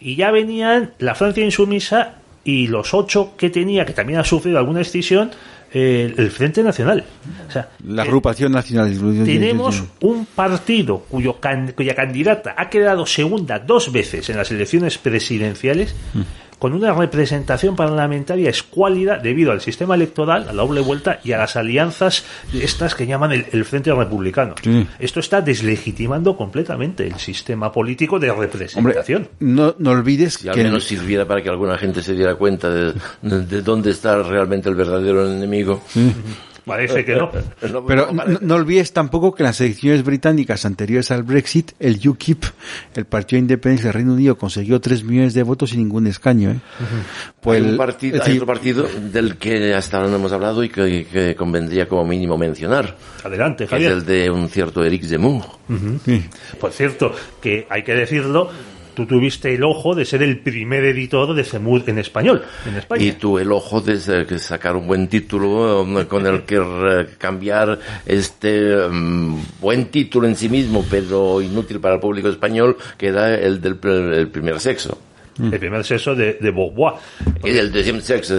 y ya venían la Francia insumisa y los ocho que tenía, que también ha sufrido alguna escisión, eh, el Frente Nacional. O sea, La eh, agrupación nacional. tenemos un partido cuyo can- cuya candidata ha quedado segunda dos veces en las elecciones presidenciales con una representación parlamentaria escuálida debido al sistema electoral, a la doble vuelta y a las alianzas estas que llaman el, el Frente Republicano. Sí. Esto está deslegitimando completamente el sistema político de Hombre, representación. no, no olvides Si al que menos sirviera para que alguna gente se diera cuenta de, de- de dónde está realmente el verdadero enemigo. Parece que no. (laughs) Pero no no, olvides tampoco que en las elecciones británicas anteriores al Brexit, el UKIP, el Partido de Independencia del Reino Unido, consiguió 3 millones de votos sin ningún escaño. ¿eh? Pues hay, un partido, hay otro partido del que hasta ahora no hemos hablado y que, que convendría como mínimo mencionar, Adelante, que es Javier. el de un cierto Eric Zemmour. sí. Por cierto, que hay que decirlo, tú tuviste el ojo de ser el primer editor de Zemmour en español, en España. Y tuve el ojo de sacar un buen título um, con el que cambiar este um, buen título en sí mismo, pero inútil para el público español, que era el del el primer sexo. El primer sexo de, de Beauvoir. Y el segundo sexo,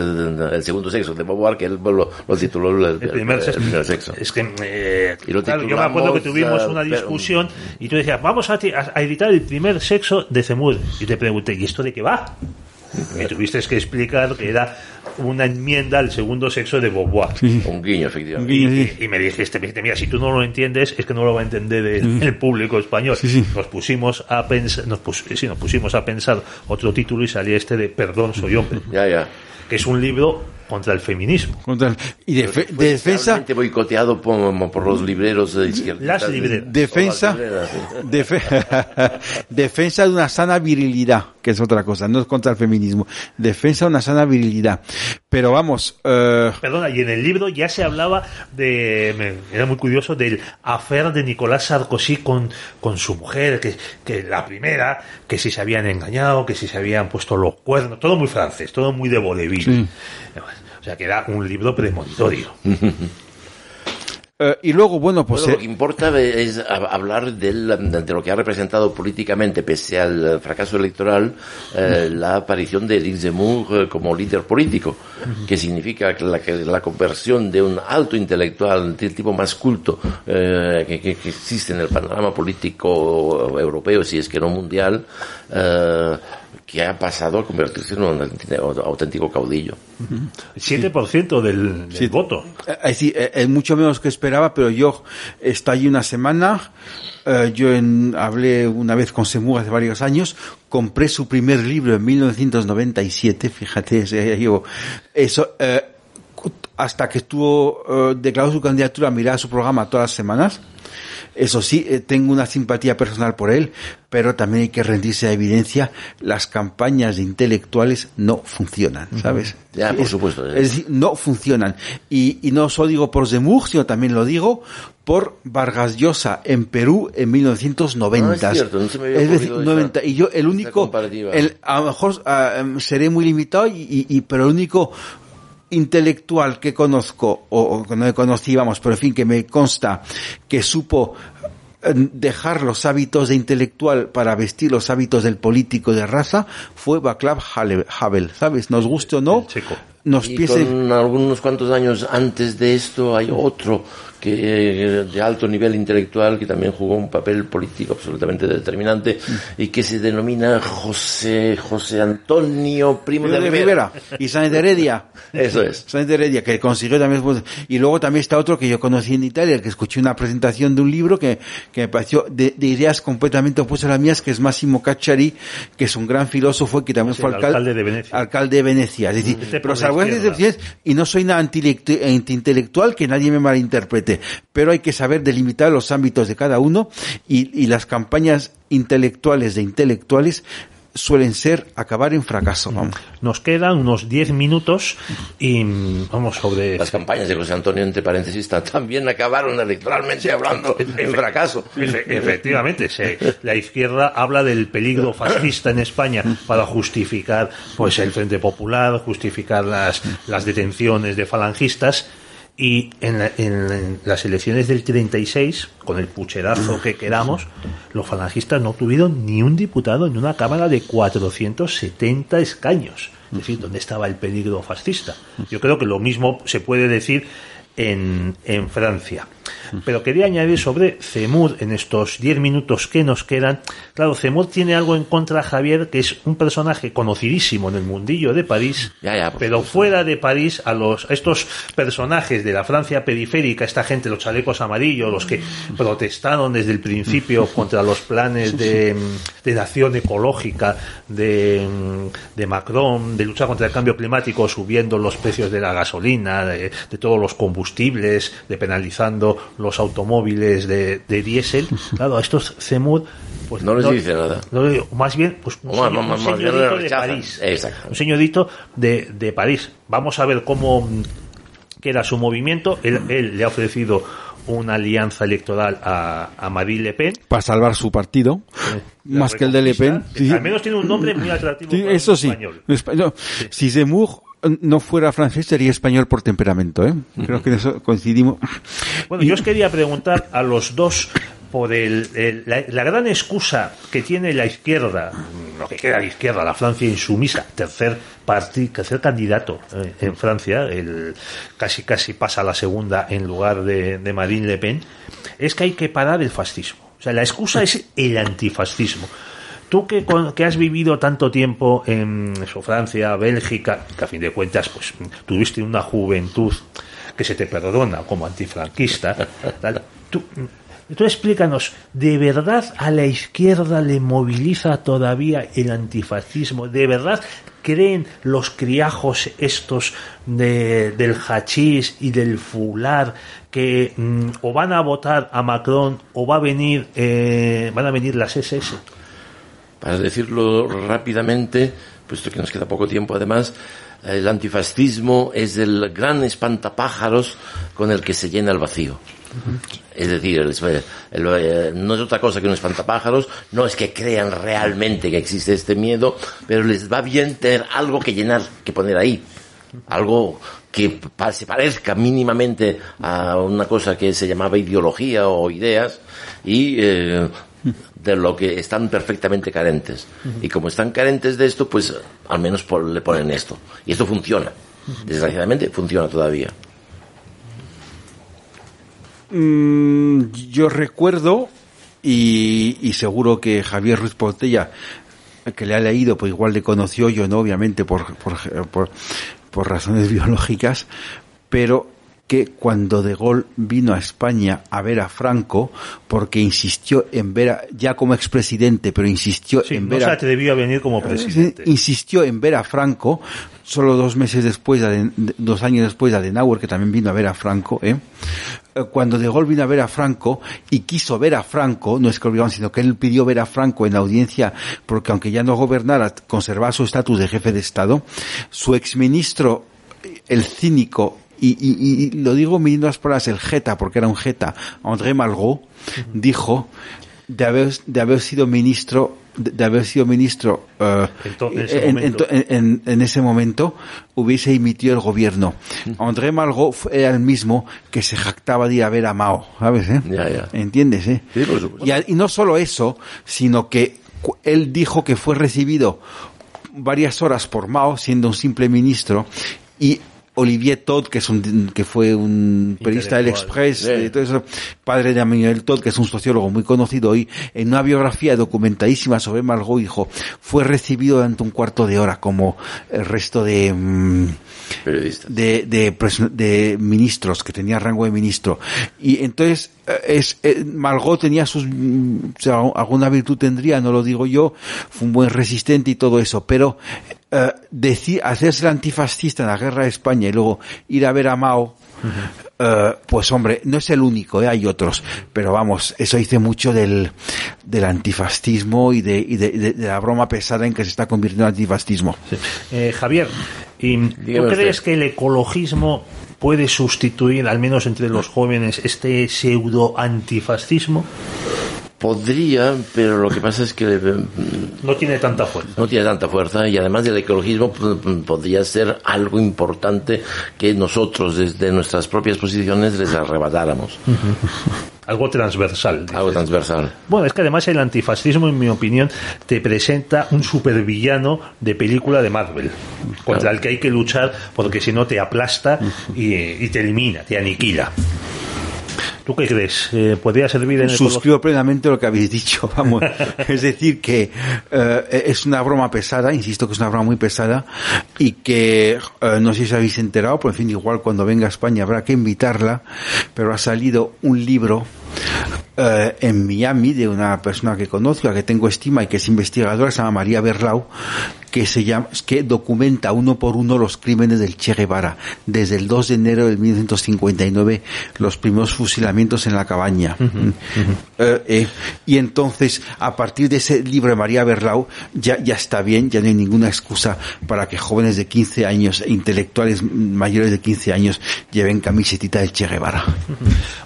el segundo sexo de Beauvoir, que él lo, lo tituló el, El primer, el sexo. primer sexo. Es que, eh, Y lo claro, yo me acuerdo que tuvimos una pero- discusión y tú decías, vamos a, ti- a- a editar el primer sexo de Zemmour. Y te pregunté, ¿y esto de qué va? Me tuviste que explicar que era una enmienda al segundo sexo de Beauvoir. Un guiño, efectivamente. Y, guiño, sí. y- y me dijiste, me dijiste, mira, si tú no lo entiendes, es que no lo va a entender el, el público español. Sí, sí. Nos pusimos a pensar, nos, pus- sí, nos pusimos a pensar otro título y salía este de Perdón, soy hombre, Ya, ya. que es un libro contra el feminismo. Contra el- y de, fe- Fue de defensa, boicoteado por, por los libreros de izquierda. Las libreras. defensa, Las libreras, sí. defe- (laughs) defensa de una sana virilidad, que es otra cosa, no es contra el feminismo, defensa de una sana virilidad. Pero vamos, eh, Perdona, y en el libro ya se hablaba de, me- era muy curioso, del afer de Nicolás Sarkozy con, con su mujer, que, que la primera, que si se habían engañado, que si se habían puesto los cuernos, todo muy francés, todo muy de vodevil. Sí. O sea, que era un libro premonitorio. (laughs) eh, y luego, bueno, pues Bueno, eh, lo que importa es hab- hablar del- de lo que ha representado políticamente, pese al fracaso electoral, eh, la aparición de Eric Zemmour eh, como líder político, que significa que la, la conversión de un alto intelectual, del tipo más culto eh, que, que- que existe en el panorama político europeo, si es que no mundial, eh, que ha pasado a convertirse en un auténtico caudillo. 7% del, del Sí. voto. Eh, Es decir, eh, es mucho menos que esperaba, pero yo estoy allí una semana. eh, yo en- hablé una vez con Semur hace varios años. Compré su primer libro en 1997. Fíjate, (laughs) yo, eso. eh, hasta que estuvo eh, declaró su candidatura, miraba su programa todas las semanas. Eso sí, eh, tengo una simpatía personal por él, pero también hay que rendirse a evidencia, las campañas de intelectuales no funcionan, ¿sabes? Ya, por Es- supuesto, eh. Es decir, no funcionan. Y, y no solo digo por Zemmour, sino también lo digo por Vargas Llosa en Perú en 1990. Ah, es cierto, no se me había Es decir, ocurrido esa- 90. Y yo, el único, el, a lo mejor ah, seré muy limitado, y, y- y- pero el único intelectual que conozco, o, que no conocíamos, pero en fin, que me consta que supo eh, dejar los hábitos de intelectual para vestir los hábitos del político de raza fue Václav Havel, ¿sabes? Nos guste o no, nos y piense... con algunos cuantos años antes de esto hay otro que eh, de alto nivel intelectual que también jugó un papel político absolutamente determinante y que se denomina José José Antonio Primo de, de Rivera. y Sáenz de Heredia. Eso es. (laughs) Sáenz de Heredia, que consiguió también... y luego también está otro que yo conocí en Italia, el que escuché una presentación de un libro que, que me pareció de, de ideas completamente opuestas a las mías, que es Massimo Cacciari, que es un gran filósofo y que también Sí, fue alcalde, alcalde de Venecia. alcalde de Venecia. Es decir, Este pero salvo excepciones, y no soy nada antilectu- antiintelectual, que nadie me malinterprete, pero hay que saber delimitar los ámbitos de cada uno y, y las campañas intelectuales de intelectuales suelen ser acabar en fracaso. Vamos. Nos quedan unos 10 minutos y vamos sobre... Las campañas de José Antonio, entre paréntesis, ta- también acabaron electoralmente hablando en fracaso. Efe- Efectivamente, se- la izquierda habla del peligro fascista en España para justificar pues el Frente Popular, justificar las, las detenciones de falangistas y en, la- en- las elecciones del 36, con el pucherazo que queramos, los falangistas no tuvieron ni un diputado en una Cámara de 470 escaños. Es decir, ¿dónde estaba el peligro fascista? Yo creo que lo mismo se puede decir en, en Francia. Pero quería añadir sobre Zemur en estos 10 minutos que nos quedan. Claro, Zemur tiene algo en contra, Javier, que es un personaje conocidísimo en el mundillo de París, Ya, ya, por pero supuesto. fuera de París, a los a estos personajes de la Francia periférica, esta gente, los chalecos amarillos, los que protestaron desde el principio (laughs) contra los planes de, de nación ecológica de, de Macron, de luchar contra el cambio climático, subiendo los precios de la gasolina, de, de todos los combustibles, de penalizando los automóviles de, de diésel. (laughs) Claro, a estos CEMUD pues No les dice nada. no, más bien, pues un, más- señor- más- un señorito de. París. Exacto. Un señorito de, de París. Vamos a ver cómo queda su movimiento. Él, él le ha ofrecido una alianza electoral a, a Marine Le Pen. Para salvar su partido, La más que el de Le Pen. Sí. Al menos tiene un nombre muy atractivo. Sí, eso sí. español. Español. Si Zemmour no fuera francés, sería español por temperamento, ¿eh? Creo que en eso coincidimos. Bueno, yo os quería preguntar a los dos por el, el- la, la gran excusa que tiene la izquierda, lo que queda de izquierda, la Francia insumisa, tercer parti, tercer candidato eh, en Francia, el casi casi pasa a la segunda en lugar de, de Marine Le Pen, es que hay que parar el fascismo. O sea, la excusa es el antifascismo. Tú que, que has vivido tanto tiempo en Francia, Bélgica, que a fin de cuentas pues tuviste una juventud que se te perdona como antifranquista, tal, tú explícanos, ¿de verdad a la izquierda le moviliza todavía el antifascismo? ¿De verdad creen los criajos estos de- del hachís y del fular que mm, o van a votar a Macron o va a venir eh, van a venir las SS? Para decirlo rápidamente, puesto que nos queda poco tiempo además, el antifascismo es el gran espantapájaros con el que se llena el vacío. Es decir, el- el- eh, no es otra cosa que un espantapájaros, no es que crean realmente que existe este miedo, pero les va bien tener algo que llenar, que poner ahí. Algo que se parezca mínimamente a una cosa que se llamaba ideología o ideas y eh, de lo que están perfectamente carentes. Y como están carentes de esto, pues al menos por- le ponen esto. Y esto funciona. Desgraciadamente funciona todavía. Mm, yo recuerdo, y, y seguro que Javier Ruiz Portella, que le ha leído, pues igual le conoció yo, ¿no? Obviamente por, por, por, por razones biológicas, pero que cuando De Gaulle vino a España a ver a Franco, porque insistió en ver a, ya como expresidente, pero insistió Sí, en no ver se a, a venir como presidente. insistió en ver a Franco, solo dos meses después, dos años después de Adenauer, que también vino a ver a Franco, ¿eh? Eh, cuando De Gaulle vino a ver a Franco y quiso ver a Franco, no es que olvidaron, sino que él pidió ver a Franco en la audiencia, porque aunque ya no gobernara, conservaba su estatus de jefe de Estado, su exministro, el cínico, y, y- y lo digo midiendo las palabras, el jeta, porque era un jeta, André Malraux, dijo, de haber, de haber sido ministro, de, de haber sido ministro eh, En ese en, momento. en- en- ese momento, hubiese dimitido el gobierno. André Malraux era el mismo que se jactaba de ir a ver a Mao, ¿sabes? eh? Ya, ya. ¿Entiendes? Eh? Sí, por. Y, a- y no solo eso, sino que él dijo que fue recibido varias horas por Mao, siendo un simple ministro, y Olivier Todd, que es un, que fue un periodista del. Express, eh, todo eso, padre de Emmanuel Todd, que es un sociólogo muy conocido hoy, en una biografía documentadísima sobre Margot dijo, fue recibido durante un cuarto de hora, como el resto de, mm, Periodistas. de, de, ministros, que tenía rango de ministro. Y entonces, eh, es, eh, Margot tenía sus, mm, o sea, alguna virtud tendría, no lo digo yo, fue un buen resistente y todo eso, pero eh, decir, hacerse el antifascista en la guerra de España y luego ir a ver a Mao, eh, pues hombre, no es el único, eh, hay otros, pero vamos, eso dice mucho del, del antifascismo y, de, y de, de- de la broma pesada en que se está convirtiendo el antifascismo. Eh, Javier, ¿y ¿tú crees usted. que el ecologismo puede sustituir, al menos entre los jóvenes, este pseudo antifascismo? Podría, pero lo que pasa es que eh, No tiene tanta fuerza. no tiene tanta fuerza y además del ecologismo podría ser algo importante que nosotros desde nuestras propias posiciones les arrebatáramos. (laughs) Algo transversal. dices. Algo transversal. Bueno, es que además el antifascismo, en mi opinión, te presenta un supervillano de película de Marvel, contra Claro. el que hay que luchar porque si no te aplasta y, y te elimina, te aniquila. ¿Tú qué crees? Eh, ¿Podría servir en el Suscribo plenamente lo que habéis dicho, (laughs) vamos. es decir, que eh, es una broma pesada, insisto que es una broma muy pesada, y que eh, no sé si habéis enterado, pero en fin, igual cuando venga a España habrá que invitarla, pero ha salido un libro eh, en Miami de una persona que conozco, a que tengo estima y que es investigadora, se llama María Berlau, que se llama, que documenta uno por uno los crímenes del Che Guevara, desde el 2 de enero de 1959, los primeros fusilamientos en la cabaña. Eh, eh, y entonces, a partir de ese libro de María Berlau, ya, ya está bien, ya no hay ninguna excusa para que jóvenes de 15 años, e intelectuales mayores de 15 años, lleven camisetita del Che Guevara.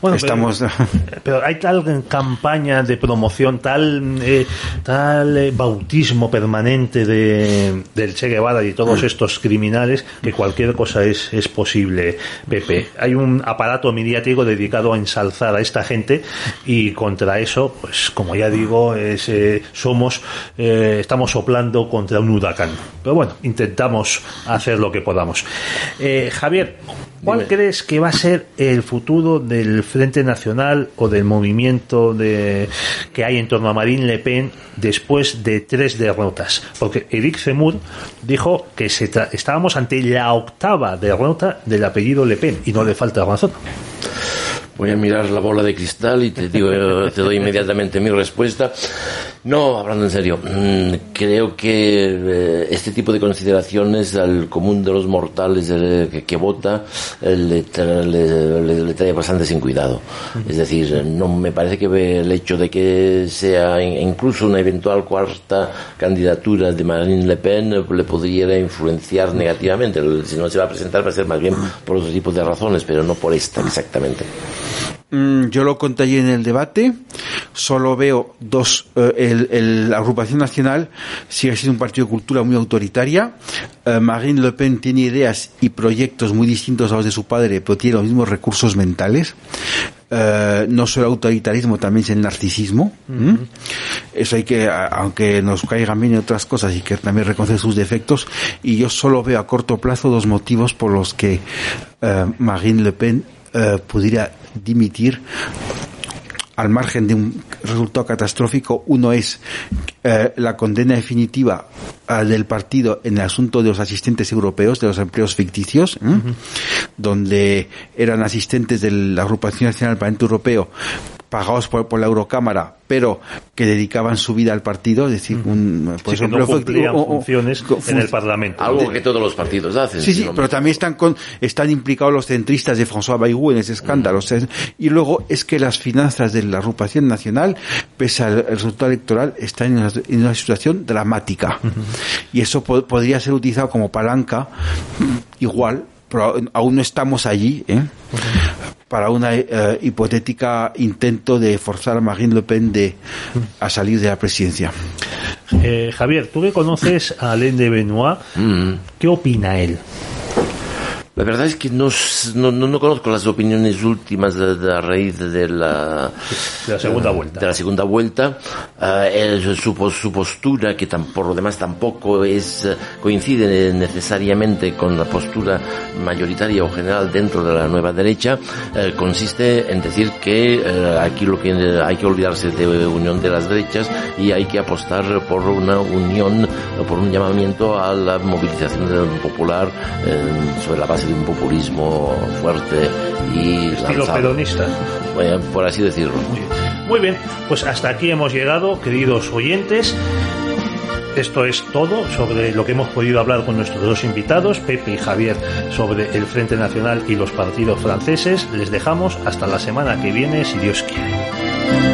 Bueno, Estamos... Pero, (laughs) pero hay tal campaña de promoción, tal, eh, tal eh, bautismo permanente de, del Che Guevara y todos estos criminales que cualquier cosa es, es posible, Pepe. Hay un aparato mediático dedicado a ensalzar a esta gente y contra eso, pues como ya digo, es, eh, somos, eh, estamos soplando contra un huracán. Pero bueno, intentamos hacer lo que podamos. Eh, Javier, ¿cuál Dime. crees que va a ser el futuro del Frente Nacional o del movimiento de, que hay en torno a Marine Le Pen después de tres derrotas? Porque Eric Zemmour dijo que se tra- estábamos ante la octava derrota del apellido Le Pen y no le falta razón. Voy a mirar la bola de cristal y te digo, (laughs) te doy inmediatamente mi respuesta. No, hablando en serio, mm, creo que eh, este tipo de consideraciones al común de los mortales eh, que, vota eh, le, tra- le- le- trae bastante sin cuidado. Es decir, no me parece que el hecho de que sea in- incluso una eventual cuarta candidatura de Marine Le Pen le podría influenciar negativamente. Si no se va a presentar va a ser más bien por otro tipo de razones, pero no por esta exactamente. Mm, Yo lo conté ayer en el debate. Solo veo dos. eh, el, el- la agrupación nacional sigue siendo un partido de cultura muy autoritaria. Eh, Marine Le Pen tiene ideas y proyectos muy distintos a los de su padre, pero tiene los mismos recursos mentales. Eh, no solo autoritarismo, también es el narcisismo. Eso hay que, aunque nos caigan bien en otras cosas y que también reconocer sus defectos. Y yo solo veo a corto plazo dos motivos por los que Marine Le Pen eh, pudiera dimitir al margen de un resultado catastrófico. Uno es eh, la condena definitiva eh, del partido en el asunto de los asistentes europeos, de los empleos ficticios, ¿m? donde eran asistentes de la Agrupación Nacional del Parlamento Europeo pagados por, por la Eurocámara, pero que dedicaban su vida al partido, es decir, un, por Sí, que ejemplo, no fue- cumplían o- o- funciones en el Parlamento. Algo que todos los partidos hacen. Sí, sí, pero también están con, están implicados los centristas de François Bayrou en ese escándalo. O sea, es- y luego es que las finanzas de la agrupación nacional, pese al resultado electoral, están en una, en una situación dramática. Y eso po- podría ser utilizado como palanca, igual, pero aún no estamos allí, ¿eh? para una eh, hipotética intento de forzar a Marine Le Pen de, a salir de la presidencia. Eh, Javier, tú que conoces a Alain de Benoit, Mm. ¿qué opina él? La verdad es que no, no, no- no conozco las opiniones últimas de, de a raíz de la, De la segunda vuelta. de la segunda vuelta. Ah, eh, su, su postura, que tam- por lo demás tampoco es eh, coincide necesariamente con la postura mayoritaria o general dentro de la nueva derecha, eh, consiste en decir que aquí lo que hay que olvidarse de unión de las derechas y hay que apostar por una unión, por un llamamiento a la movilización popular sobre la base de un populismo fuerte y Estilo lanzado. pedonista. Eh, por así decirlo. Muy bien, pues hasta aquí hemos llegado, queridos oyentes. Esto es todo sobre lo que hemos podido hablar con nuestros dos invitados, Pepe y Javier, sobre el Frente Nacional y los partidos franceses. Les dejamos hasta la semana que viene, si Dios quiere.